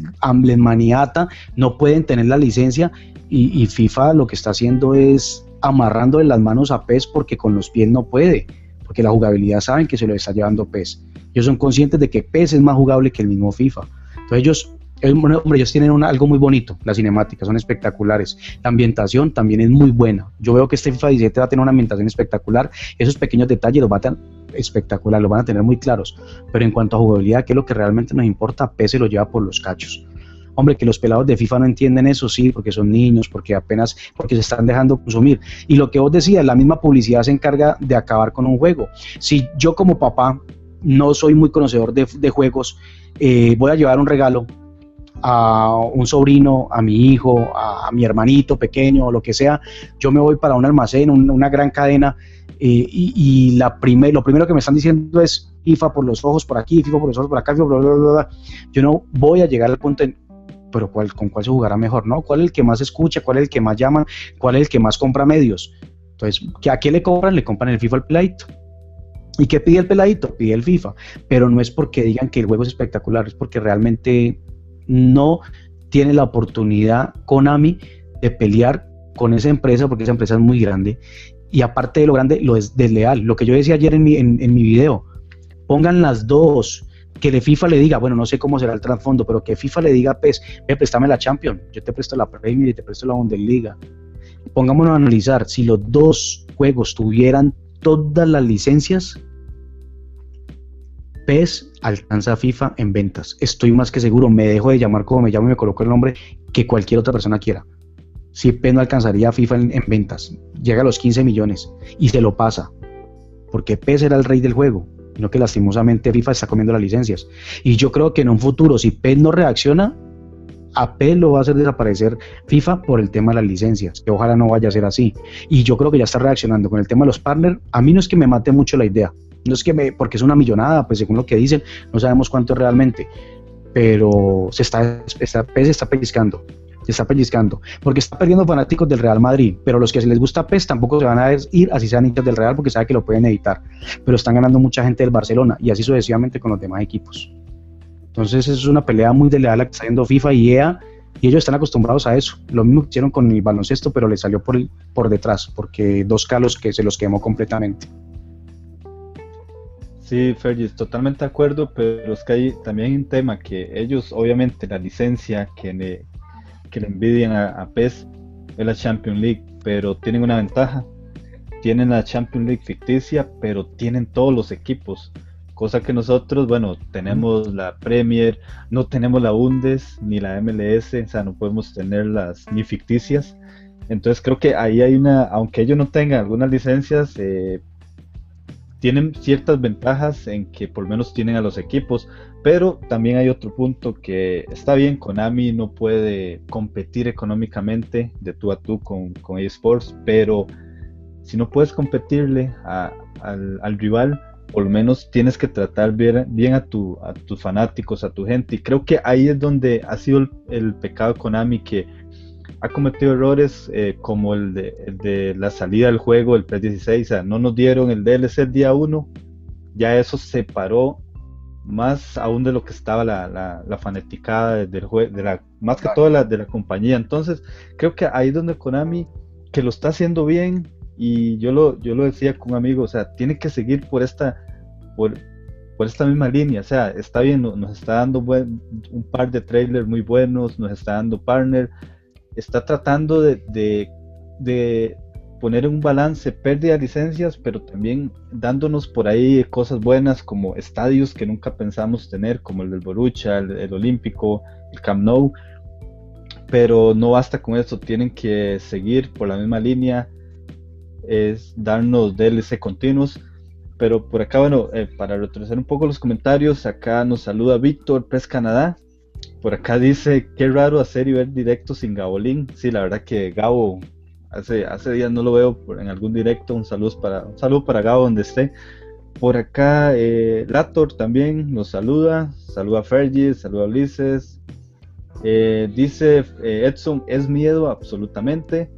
les maniata, no pueden tener la licencia y, FIFA lo que está haciendo es amarrando en las manos a PES porque con los pies no puede, porque la jugabilidad saben que se lo está llevando PES. Ellos son conscientes de que PES es más jugable que el mismo FIFA. Entonces ellos, hombre, ellos tienen algo muy bonito, las cinemáticas son espectaculares. La ambientación también es muy buena. Yo veo que este FIFA 17 va a tener una ambientación espectacular. Esos pequeños detalles los va a tener espectacular, los van a tener muy claros. Pero en cuanto a jugabilidad, que es lo que realmente nos importa, PES se lo lleva por los cachos. Hombre, que los pelados de FIFA no entienden eso, sí, porque son niños, porque apenas, porque se están dejando consumir. Y lo que vos decías, la misma publicidad se encarga de acabar con un juego. Si yo como papá no soy muy conocedor de, juegos, eh, voy a llevar un regalo a un sobrino, a mi hijo, a, mi hermanito pequeño o lo que sea, yo me voy para un almacén, una gran cadena eh, y, la lo primero que me están diciendo es FIFA por los ojos por aquí, FIFA por los ojos por acá, FIFA bla, bla, bla, yo no voy a llegar al punto en, pero ¿cuál, ¿con cuál se jugará mejor? ¿no? ¿Cuál es el que más escucha? ¿Cuál es el que más llama? ¿Cuál es el que más compra medios? Entonces, ¿a qué le compran? Le compran el FIFA al peladito. ¿Y qué pide el peladito? Pide el FIFA. Pero no es porque digan que el juego es espectacular, es porque realmente no tiene la oportunidad Konami de pelear con esa empresa, porque esa empresa es muy grande. Y aparte de lo grande, lo es desleal. Lo que yo decía ayer en mi, en, mi video, pongan las dos. Que de FIFA le diga, bueno, no sé cómo será el trasfondo, pero que FIFA le diga, pues, ve, préstame la Champions, yo te presto la Premier y te presto la Bundesliga. Pongámonos a analizar, si los dos juegos tuvieran todas las licencias, PES alcanza a FIFA en ventas. Estoy más que seguro, me dejo de llamar como me llamo y me coloco el nombre que cualquier otra persona quiera. Si PES no alcanzaría a FIFA en, ventas, llega a los 15 millones y se lo pasa, porque PES era el rey del juego, no que lastimosamente FIFA está comiendo las licencias. Y yo creo que en un futuro, si PES no reacciona, AP lo va a hacer desaparecer FIFA por el tema de las licencias, que ojalá no vaya a ser así. Y yo creo que ya está reaccionando con el tema de los partners. A mí no es que me mate mucho la idea, no es que me, porque es una millonada, pues según lo que dicen, no sabemos cuánto es realmente, pero se está, está, se está pellizcando, se está pellizcando, porque está perdiendo fanáticos del Real Madrid, pero los que les gusta PES tampoco se van a ir así sean hinchas del Real porque saben que lo pueden editar, pero están ganando mucha gente del Barcelona y así sucesivamente con los demás equipos. Entonces es una pelea muy desleal la que está haciendo FIFA y EA y ellos están acostumbrados a eso. Lo mismo que hicieron con el baloncesto, pero le salió por, por detrás, porque dos calos que se los quemó completamente. Sí, Fergis, totalmente de acuerdo, pero es que hay también un tema que ellos, obviamente, la licencia que le, que le envidian a, a PES es la Champions League, pero tienen una ventaja. Tienen la Champions League ficticia, pero tienen todos los equipos. Cosa que nosotros, bueno, tenemos la Premier, no tenemos la Bundes ni la MLS, o sea, no podemos tenerlas ni ficticias. Entonces creo que ahí hay una, aunque ellos no tengan algunas licencias, eh, tienen ciertas ventajas en que por lo menos tienen a los equipos, pero también hay otro punto que está bien, Konami no puede competir económicamente de tú a tú con, con eSports, pero si no puedes competirle al, rival, por lo menos tienes que tratar bien, bien a, tu, a tus fanáticos, a tu gente. Y creo que ahí es donde ha sido el, el pecado de Konami que ha cometido errores eh, como el de, la salida del juego, el PS16, o sea, no nos dieron el DLC el día 1, ya eso separó más aún de lo que estaba la, la, fanaticada del juego, de la, más que todo la, de la compañía. Entonces, creo que ahí es donde Konami, que lo está haciendo bien, y yo lo, yo lo decía con un amigo, o sea, tiene que seguir por esta, por, por esta misma línea, o sea, está bien, nos está dando buen, un par de trailers muy buenos, nos está dando partner, está tratando de, poner un balance, pérdida de licencias, pero también dándonos por ahí cosas buenas como estadios que nunca pensamos tener, como el del Borucha, el, Olímpico, el Camp Nou. Pero no basta con eso, tienen que seguir por la misma línea, es darnos DLC continuos. Pero por acá, bueno, eh, para retroceder un poco los comentarios, acá nos saluda Víctor Pes Canadá. Por acá dice, qué raro hacer y ver directo sin Gabolín. Sí, la verdad que Gabo, hace, hace días no lo veo en algún directo. Un saludo para, un saludo para Gabo donde esté. Por acá, eh, Lator también nos saluda. Saluda a Fergie, saluda a Ulises. Eh, dice eh, Edson, es miedo absolutamente.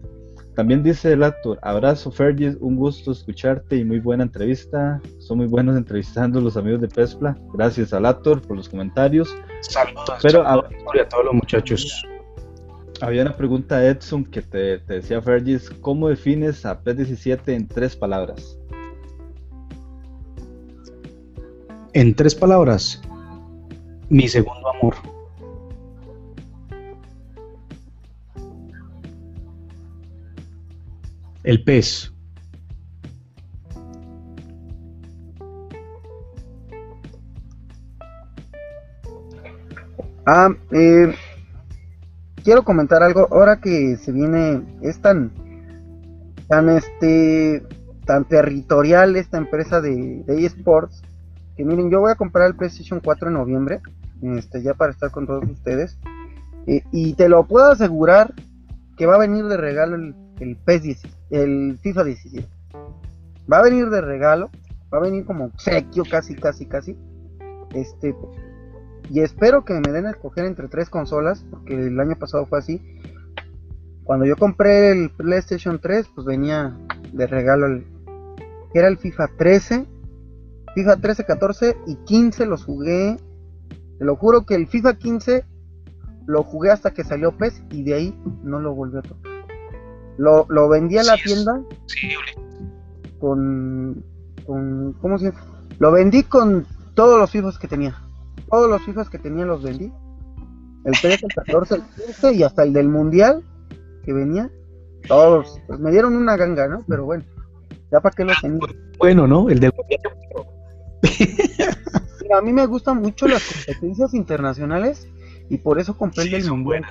También dice el actor, abrazo Fergie, un gusto escucharte y muy buena entrevista. Son muy buenos entrevistando a los amigos de Pespla. Gracias al actor por los comentarios. Saludos, Pero, a, todos los muchachos. Había una pregunta Edson que te, decía Fergis, ¿cómo defines a P17 en tres palabras? En tres palabras, mi segundo amor. El pez. Ah, eh, quiero comentar algo. Ahora que se viene, es tan, tan este, tan territorial esta empresa de, eSports, que miren, yo voy a comprar el PlayStation 4 en noviembre, este, ya para estar con todos ustedes, eh, y te lo puedo asegurar que va a venir de regalo el el PES el FIFA 17. Va a venir de regalo, va a venir como obsequio casi, casi, casi. Este, y espero que me den a escoger entre tres consolas, porque el año pasado fue así. Cuando yo compré el PlayStation 3, pues venía de regalo el, era el FIFA 13, FIFA 13, 14 y 15 los jugué. Te lo juro que el FIFA 15 lo jugué hasta que salió PES y de ahí no lo volví a tocar. Lo, lo vendí a la tienda con, con. ¿Cómo se llama? Lo vendí con todos los hijos que tenía. Todos los hijos que tenía los vendí. El 13, el 14, el 15 y hasta el del mundial que venía. Todos. Pues me dieron una ganga, ¿no? Pero bueno. Ya para qué lo tenía. Bueno, ¿no? El del mundial. a mí me gustan mucho las competencias internacionales y por eso compré el del mundial.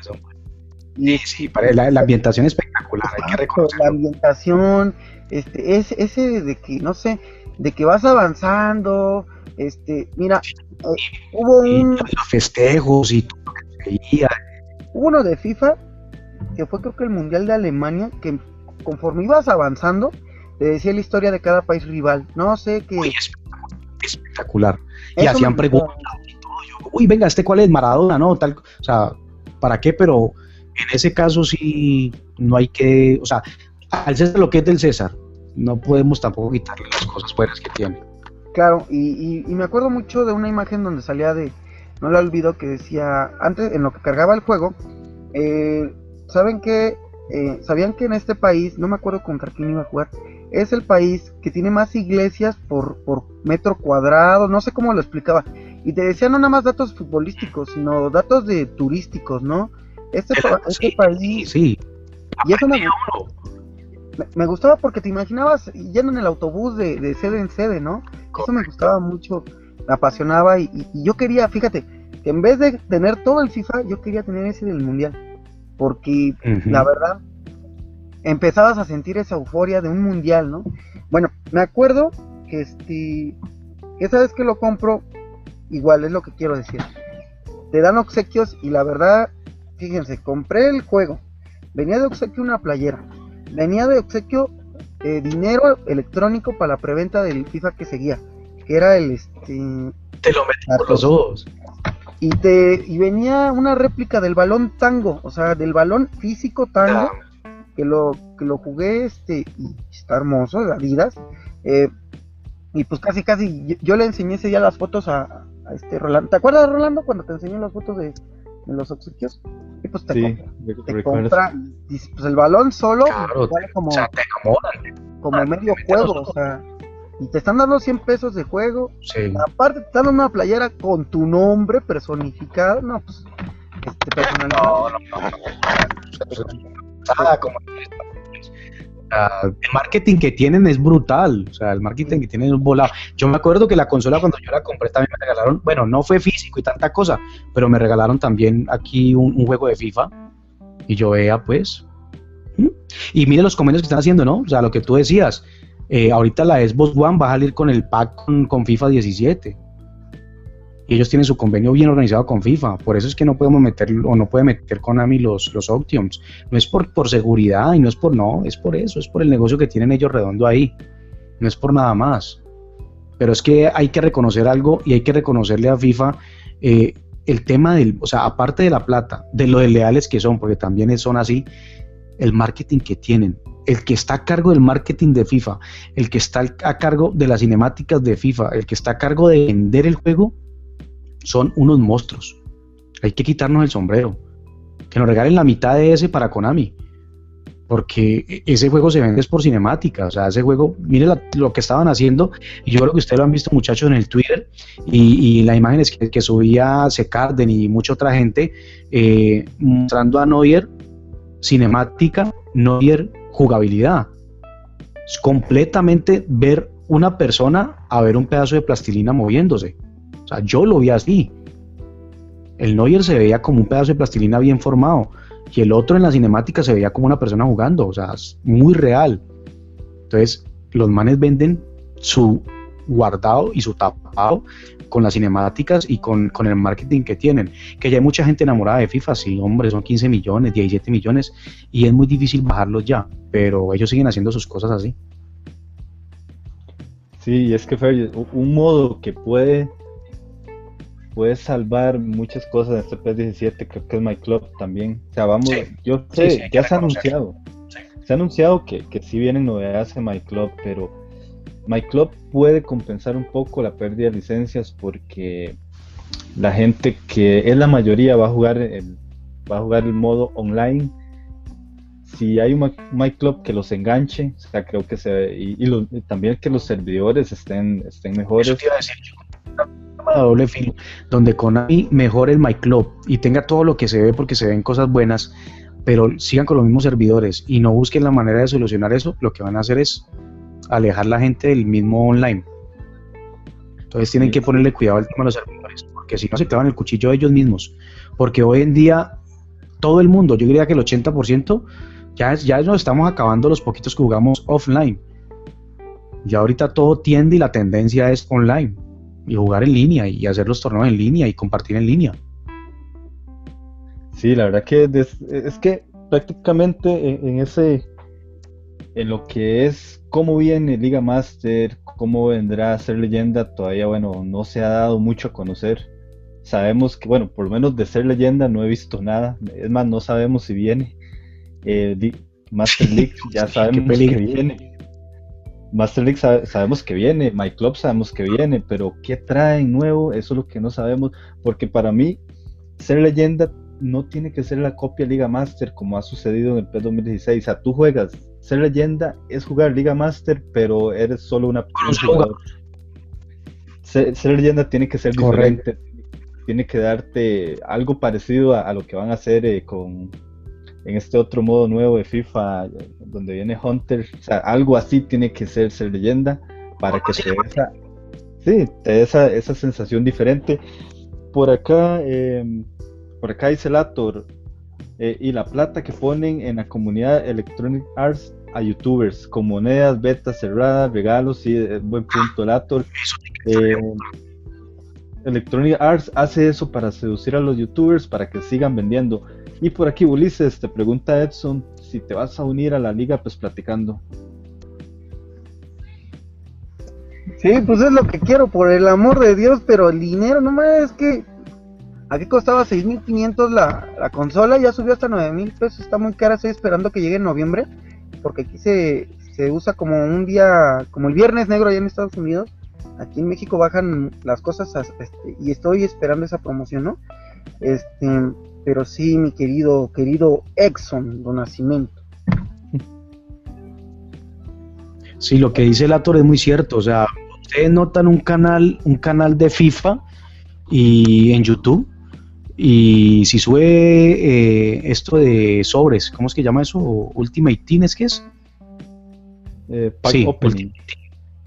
Sí, sí, para la, ambientación espectacular, hay que reconocerlo. La ambientación, este, es, ese de que, no sé, de que vas avanzando, este, mira, eh, hubo un... Los festejos y todo Hubo uno de FIFA, que fue creo que el Mundial de Alemania, que conforme ibas avanzando, te decía la historia de cada país rival, no sé qué... espectacular. Y hacían preguntas Uy, venga, ¿este cuál es? Maradona, ¿no? Tal, o sea, ¿para qué? Pero en ese caso sí no hay que, o sea, al César lo que es del César, no podemos tampoco quitarle las cosas buenas que tiene. Claro, y, me acuerdo mucho de una imagen donde salía de, no la olvido, que decía, antes en lo que cargaba el juego, eh, ¿saben qué? Eh, ¿Sabían que en este país, no me acuerdo con quién iba a jugar, es el país que tiene más iglesias por, por metro cuadrado, no sé cómo lo explicaba, y te decía no nada más datos futbolísticos, sino datos de turísticos, ¿no? Este, este país. Sí. Y eso me, me, gustaba porque te imaginabas yendo en el autobús de, sede en sede, ¿no? Eso me gustaba mucho, me apasionaba y, yo quería, fíjate, que en vez de tener todo el FIFA, yo quería tener ese del Mundial. Porque la verdad, empezabas a sentir esa euforia de un mundial, ¿no? Bueno, me acuerdo que este, esa vez que lo compro, igual es lo que quiero decir. Te dan obsequios y la verdad, fíjense, compré el juego. Venía de obsequio una playera. Venía de obsequio eh, dinero electrónico para la preventa del FIFA que seguía. Que era el este. Te lo metí por los ojos. Y te y venía una réplica del balón tango, o sea, del balón físico tango, que lo que lo jugué este y está hermoso, de Adidas. Eh, y pues casi casi yo, yo le enseñé ese día las fotos a, a este Rolando. ¿Te acuerdas Rolando cuando te enseñé las fotos de, de los obsequios? Y pues te Sí, compra, te compra, y pues el balón solo Claro, vale como, O sea, te acomodan. como medio juego, o sea, y te están dando 100 pesos de juego, Sí. aparte te están dando una playera con tu nombre personificado, no, pues, este personalizado. No, no, no. Ah, como- El marketing que tienen es brutal, o sea, el marketing que tienen es volado. Yo me acuerdo que la consola cuando yo la compré también me regalaron, bueno, no fue físico y tanta cosa, pero me regalaron también aquí un, juego de FIFA y yo vea pues. ¿Mm? Y mire los convenios que están haciendo, ¿no? O sea, lo que tú decías, eh, ahorita la Xbox One va a salir con el pack con FIFA 17 y ellos tienen su convenio bien organizado con FIFA. Por eso es que no podemos meter o no puede meter Konami los, los Optiums. No es por, por seguridad y no es por no, es por eso, es por el negocio que tienen ellos redondo ahí. No es por nada más. Pero es que hay que reconocer algo y hay que reconocerle a FIFA eh, el tema del, o sea, aparte de la plata, de lo leales que son, porque también son así, el marketing que tienen. El que está a cargo del marketing de FIFA, el que está a cargo de las cinemáticas de FIFA, el que está a cargo de vender el juego, son unos monstruos. Hay que quitarnos el sombrero. Que nos regalen la mitad de ese para Konami. Porque e- ese juego se vende por cinemática. O sea, ese juego, mire lo que estaban haciendo. Y yo creo que ustedes lo han visto, muchachos, en el Twitter. Y, y las imágenes que, que subía Secarden y mucha otra gente eh, mostrando a Neuer cinemática, Neuer jugabilidad. Es completamente ver una persona a ver un pedazo de plastilina moviéndose. O sea, yo lo vi así. El Neuer se veía como un pedazo de plastilina bien formado y el otro en la cinemática se veía como una persona jugando, o sea, es muy real. Entonces, los manes venden su guardado y su tapado con las cinemáticas y con, con el marketing que tienen. Que ya hay mucha gente enamorada de FIFA, sí, hombre, son 15 millones, 17 millones y es muy difícil bajarlos ya, pero ellos siguen haciendo sus cosas así. Sí, es que Fer, un modo que puede puede salvar muchas cosas en este PS17, creo que es My Club también. O sea, vamos, Sí. yo Sí, sé, sí, hay ya que se ha anunciado. Se ha anunciado que, que sí vienen novedades en My Club, pero My Club puede compensar un poco la pérdida de licencias porque la gente que es la mayoría va a jugar el, va a jugar el modo online. Si hay un My- My Club que los enganche, o sea, creo que se y, y también que los servidores estén, estén mejores. Eso te iba a decir yo. Doble filo, donde Konami mejore el My Club y tenga todo lo que se ve porque se ven cosas buenas, pero sigan con los mismos servidores y no busquen la manera de solucionar eso, lo que van a hacer es alejar la gente del mismo online. Entonces tienen que ponerle cuidado al tema de los servidores, porque si no se clavan el cuchillo ellos mismos. Porque hoy en día todo el mundo, yo diría que el 80%, ya, ya nos estamos acabando los poquitos que jugamos offline. Ya ahorita todo tiende y la tendencia es online y jugar en línea y hacer los torneos en línea y compartir en línea. Sí, la verdad que des- es que prácticamente en, en ese, en lo que es cómo viene Liga Master, cómo vendrá a ser leyenda, todavía bueno, no se ha dado mucho a conocer. Sabemos que, bueno, por lo menos de ser leyenda no he visto nada. Es más, no sabemos si viene. Eh, Master League ya sabemos que viene. Master League sabe- sabemos que viene, My Club sabemos que viene, pero ¿qué traen nuevo? Eso es lo que no sabemos, porque para mí ser leyenda no tiene que ser la copia Liga Master como ha sucedido en el PES 2016. O sea, tú juegas, ser leyenda es jugar Liga Master, pero eres solo una, jugador. Ser, ser leyenda tiene que ser Correcto. diferente, tiene que darte algo parecido a, a lo que van a hacer eh, con en este otro modo nuevo de FIFA, eh, donde viene Hunter. O sea, algo así tiene que ser ser leyenda para que te dé esa, sí, te dé esa, esa sensación diferente. Por acá, eh, por acá dice Lator, eh, y la plata que ponen en la comunidad Electronic Arts a youtubers con monedas, betas cerradas, regalos, sí, es buen punto, Lator. Eh, Electronic Arts hace eso para seducir a los youtubers para que sigan vendiendo. Y por aquí Ulises te pregunta Edson si te vas a unir a la liga pues platicando. Sí, pues es lo que quiero, por el amor de Dios, pero el dinero, no más es que aquí costaba 6.500 la, la consola, ya subió hasta 9.000 pesos, está muy cara, estoy esperando que llegue en noviembre, porque aquí se, se usa como un día, como el viernes negro allá en Estados Unidos, aquí en México bajan las cosas este, y estoy esperando esa promoción, ¿no? Este, pero sí, mi querido, querido Exxon, Don Nacimiento. Sí, lo que dice el actor es muy cierto, o sea, ustedes notan un canal, un canal de FIFA y en YouTube y si sube eh, esto de sobres, ¿cómo es que llama eso? Ultimate Team, ¿es que es? Eh, sí,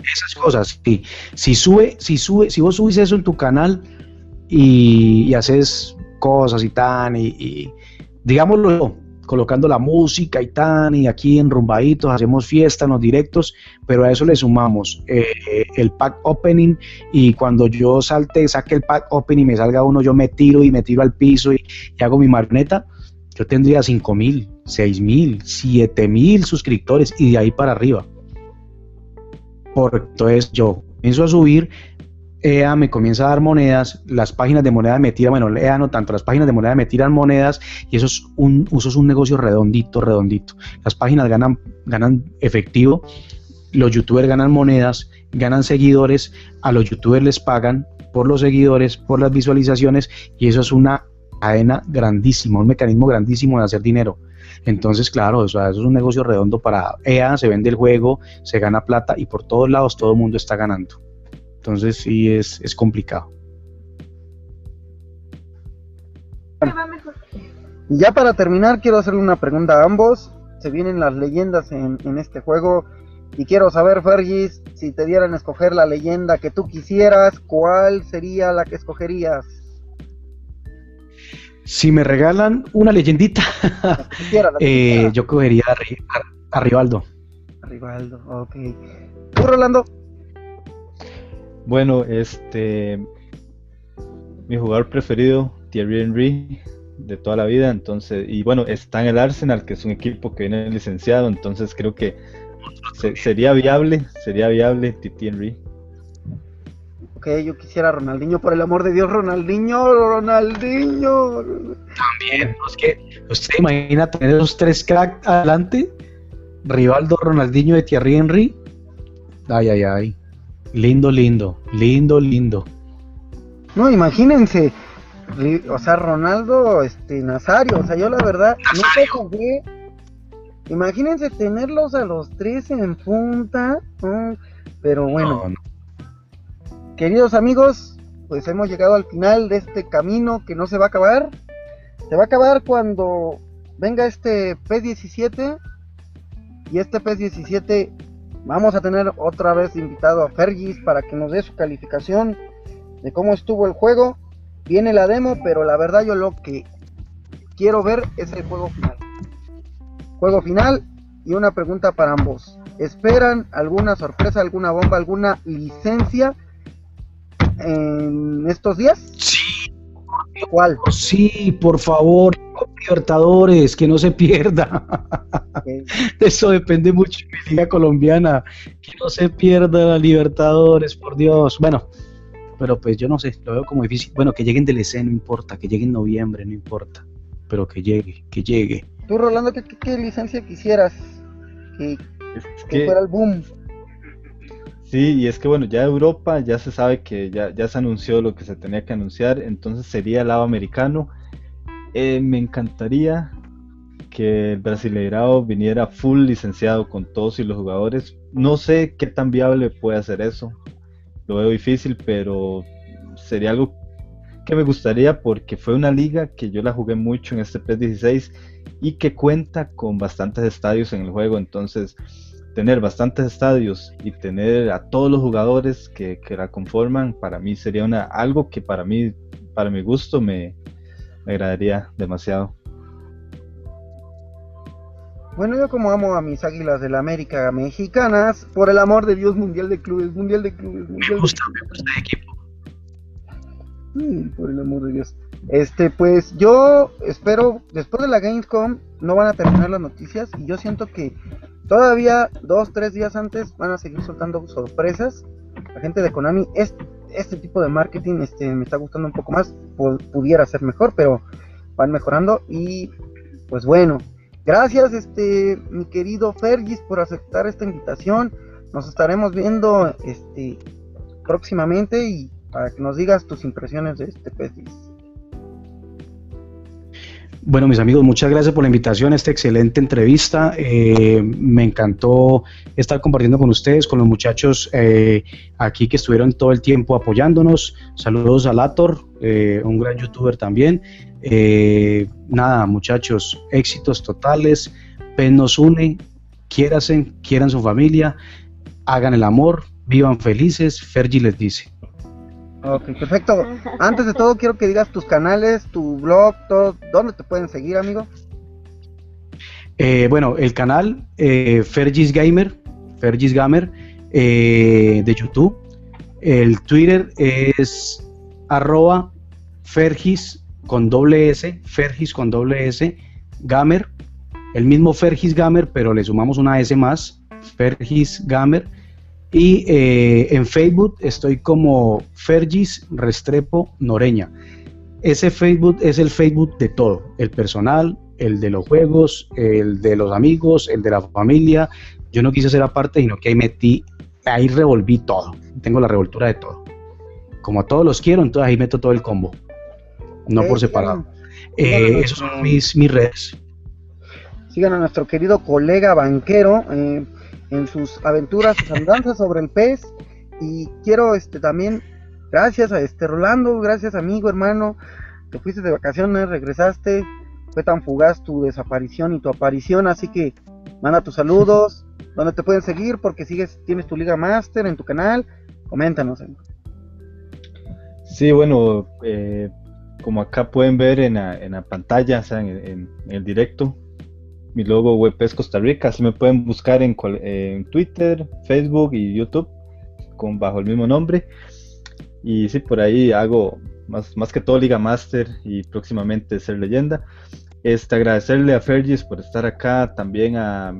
esas cosas, sí. Si sube, si sube, si vos subís eso en tu canal y, haces cosas y tan, y, digámoslo, colocando la música y tan, y aquí enrumbaditos, hacemos fiesta en los directos, pero a eso le sumamos eh, el pack opening y cuando yo salte, saque el pack opening y me salga uno, yo me tiro y me tiro al piso y, hago mi marneta, yo tendría 5 mil, 6 mil, 7 mil suscriptores y de ahí para arriba. Porque entonces yo comienzo a subir EA me comienza a dar monedas, las páginas de moneda me tiran, bueno, EA no tanto, las páginas de moneda me tiran monedas y eso es un, eso es un negocio redondito, redondito. Las páginas ganan, ganan efectivo, los youtubers ganan monedas, ganan seguidores, a los youtubers les pagan por los seguidores, por las visualizaciones y eso es una cadena grandísima, un mecanismo grandísimo de hacer dinero. Entonces, claro, eso es un negocio redondo para EA, se vende el juego, se gana plata y por todos lados todo el mundo está ganando. Entonces sí es, es complicado. Ya para terminar, quiero hacerle una pregunta a ambos. Se vienen las leyendas en, este juego. Y quiero saber, Fergis, si te dieran a escoger la leyenda que tú quisieras, ¿cuál sería la que escogerías? Si me regalan una leyendita, eh, yo cogería a, a, Rivaldo. A Rivaldo, ok. ¿Tú, Rolando? Bueno, este. Mi jugador preferido, Thierry Henry, de toda la vida. Entonces, y bueno, está en el Arsenal, que es un equipo que viene licenciado. Entonces, creo que sería viable, sería viable Titi Henry. Ok, yo quisiera Ronaldinho, por el amor de Dios, Ronaldinho, Ronaldinho. También, es que usted imagina tener esos tres cracks adelante: Rivaldo, Ronaldinho y Thierry Henry. Ay, ay, ay. Lindo, lindo, lindo, lindo. No, imagínense, o sea, Ronaldo, este, Nazario, o sea, yo la verdad nunca jugué. Imagínense tenerlos a los tres en punta, pero bueno. Queridos amigos, pues hemos llegado al final de este camino que no se va a acabar. Se va a acabar cuando venga este P17 y este P17 Vamos a tener otra vez invitado a Fergis para que nos dé su calificación de cómo estuvo el juego. Viene la demo, pero la verdad yo lo que quiero ver es el juego final. Juego final y una pregunta para ambos. ¿Esperan alguna sorpresa, alguna bomba, alguna licencia en estos días? Sí. ¿Cuál? Sí, por favor. Libertadores, que no se pierda. Eso depende mucho de mi liga colombiana. Que no se pierda la Libertadores, por Dios. Bueno, pero pues yo no sé, lo veo como difícil. Bueno, que lleguen del EC no importa, que llegue en noviembre no importa, pero que llegue, que llegue. Tú, Rolando, ¿qué, licencia quisieras? Que, fuera el boom. Sí, y es que bueno, ya Europa ya se sabe que ya, ya se anunció lo que se tenía que anunciar, entonces sería el lado americano eh, me encantaría que el Brasileirao viniera full licenciado con todos y los jugadores. No sé qué tan viable puede hacer eso. Lo veo difícil, pero sería algo que me gustaría porque fue una liga que yo la jugué mucho en este PS16 y que cuenta con bastantes estadios en el juego. Entonces, tener bastantes estadios y tener a todos los jugadores que, que la conforman, para mí sería una, algo que para mí, para mi gusto, me, me agradaría demasiado. Bueno, yo como amo a mis águilas de la América mexicanas, por el amor de Dios, Mundial de Clubes, Mundial de Clubes, Mundial Me de gusta, Clubes. me gusta el equipo. Mm, por el amor de Dios. Este, pues yo espero, después de la Gamescom, no van a terminar las noticias y yo siento que todavía dos, tres días antes van a seguir soltando sorpresas. La gente de Konami, es, este tipo de marketing este, me está gustando un poco más, pu- pudiera ser mejor, pero van mejorando y pues bueno, gracias este mi querido Fergis por aceptar esta invitación. Nos estaremos viendo este próximamente y para que nos digas tus impresiones de este PES. Bueno, mis amigos, muchas gracias por la invitación a esta excelente entrevista. Eh, me encantó estar compartiendo con ustedes, con los muchachos eh, aquí que estuvieron todo el tiempo apoyándonos. Saludos a Lator, eh, un gran youtuber también. Eh, nada, muchachos, éxitos totales. PEN nos une, quiérasen, quieran su familia, hagan el amor, vivan felices. Fergie les dice. Ok, perfecto. Antes de todo, quiero que digas tus canales, tu blog, todo, dónde te pueden seguir, amigo. Eh, bueno, el canal eh, Fergis Gamer, Fergis Gamer eh, de YouTube. El Twitter es arroba Fergis con doble S, Fergis con doble S, Gamer. El mismo Fergis Gamer, pero le sumamos una S más, Fergis Gamer. Y eh, en Facebook estoy como Fergis Restrepo Noreña. Ese Facebook es el Facebook de todo, el personal, el de los juegos, el de los amigos, el de la familia. Yo no quise ser aparte, sino que ahí metí, ahí revolví todo. Tengo la revoltura de todo. Como a todos los quiero, entonces ahí meto todo el combo. No por separado. Eh, esos son mis, mis redes. Sigan a nuestro querido colega banquero eh, en sus aventuras, sus andanzas sobre el pez. Y quiero este también, gracias a este Rolando, gracias amigo, hermano, te fuiste de vacaciones, regresaste, fue tan fugaz tu desaparición y tu aparición, así que manda tus saludos, donde te pueden seguir, porque sigues, tienes tu Liga Master en tu canal, coméntanos. Sí, bueno, eh, como acá pueden ver en la, en la pantalla, o sea, en, en- en el directo, mi logo web es Costa Rica, así me pueden buscar en, cual- en Twitter, Facebook y YouTube con bajo el mismo nombre. Y sí, por ahí hago más, que todo Liga Master y próximamente Ser Leyenda. Este, agradecerle a Fergis por estar acá, también a,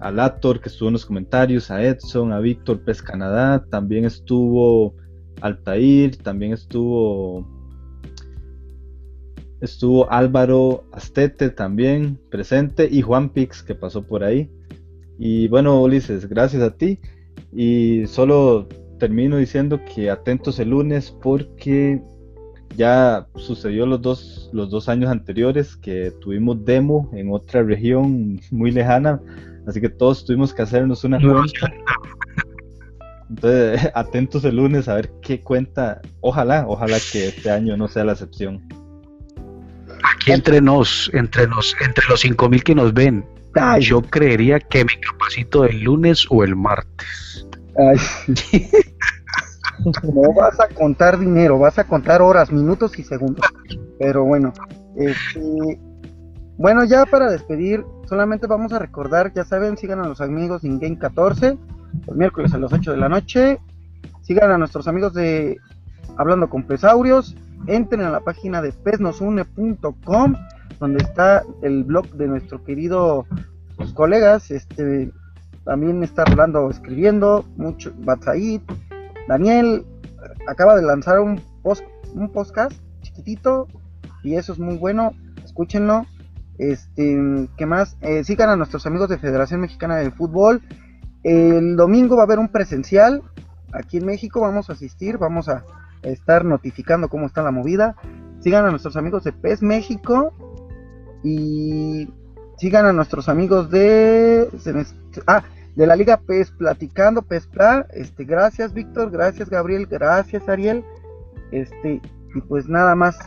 a Lator que estuvo en los comentarios, a Edson, a Víctor Pes Canadá, también estuvo Altair, también estuvo estuvo Álvaro Astete también presente y Juan Pix que pasó por ahí. Y bueno, Ulises, gracias a ti. Y solo termino diciendo que atentos el lunes porque ya sucedió los dos, los dos años anteriores que tuvimos demo en otra región muy lejana, así que todos tuvimos que hacernos una cuenta. Entonces, atentos el lunes a ver qué cuenta. Ojalá, ojalá que este año no sea la excepción. Aquí entre nos, entre nos, entre los 5000 que nos ven, Ay, yo creería que me capacito el lunes o el martes. ay. No vas a contar dinero, vas a contar horas, minutos y segundos. Pero bueno, este, bueno, ya para despedir, solamente vamos a recordar, ya saben, sigan a los amigos de InGame 14, los miércoles a las 8 de la noche. Sigan a nuestros amigos de Hablando con Pesaurios. Entren a la página de pesnosune.com, donde está el blog de nuestro querido pues, colegas. Este también está Rolando escribiendo, mucho Batsaid, Daniel acaba de lanzar un un podcast chiquitito y eso es muy bueno, escúchenlo. Este, ¿qué más? Eh, sigan a nuestros amigos de Federación Mexicana de Fútbol. El domingo va a haber un presencial aquí en México, vamos a asistir, vamos a estar notificando cómo está la movida. Sigan a nuestros amigos de PES México y sigan a nuestros amigos de ah, de la Liga PES Platicando, PES Pla. Este, gracias Víctor, gracias Gabriel, gracias Ariel. Este, y pues nada más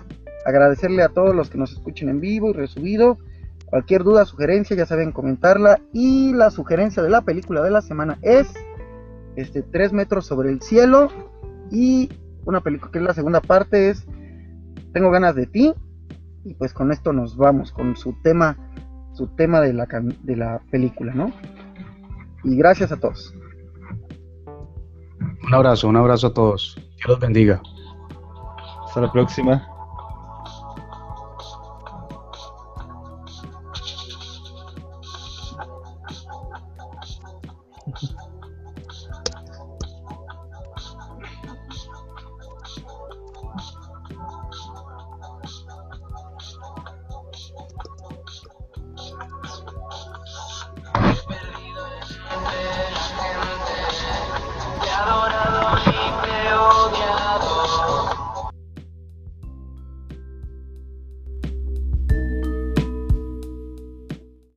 agradecerle a todos los que nos escuchen en vivo y resubido. Cualquier duda, sugerencia, ya saben comentarla. Y la sugerencia de la película de la semana es este 3 metros sobre el cielo. Y una película que es la segunda parte es Tengo ganas de ti. Y pues con esto nos vamos con su tema su tema de la, de la película, ¿no? Y gracias a todos. Un abrazo, un abrazo a todos. Dios los bendiga. Hasta la próxima.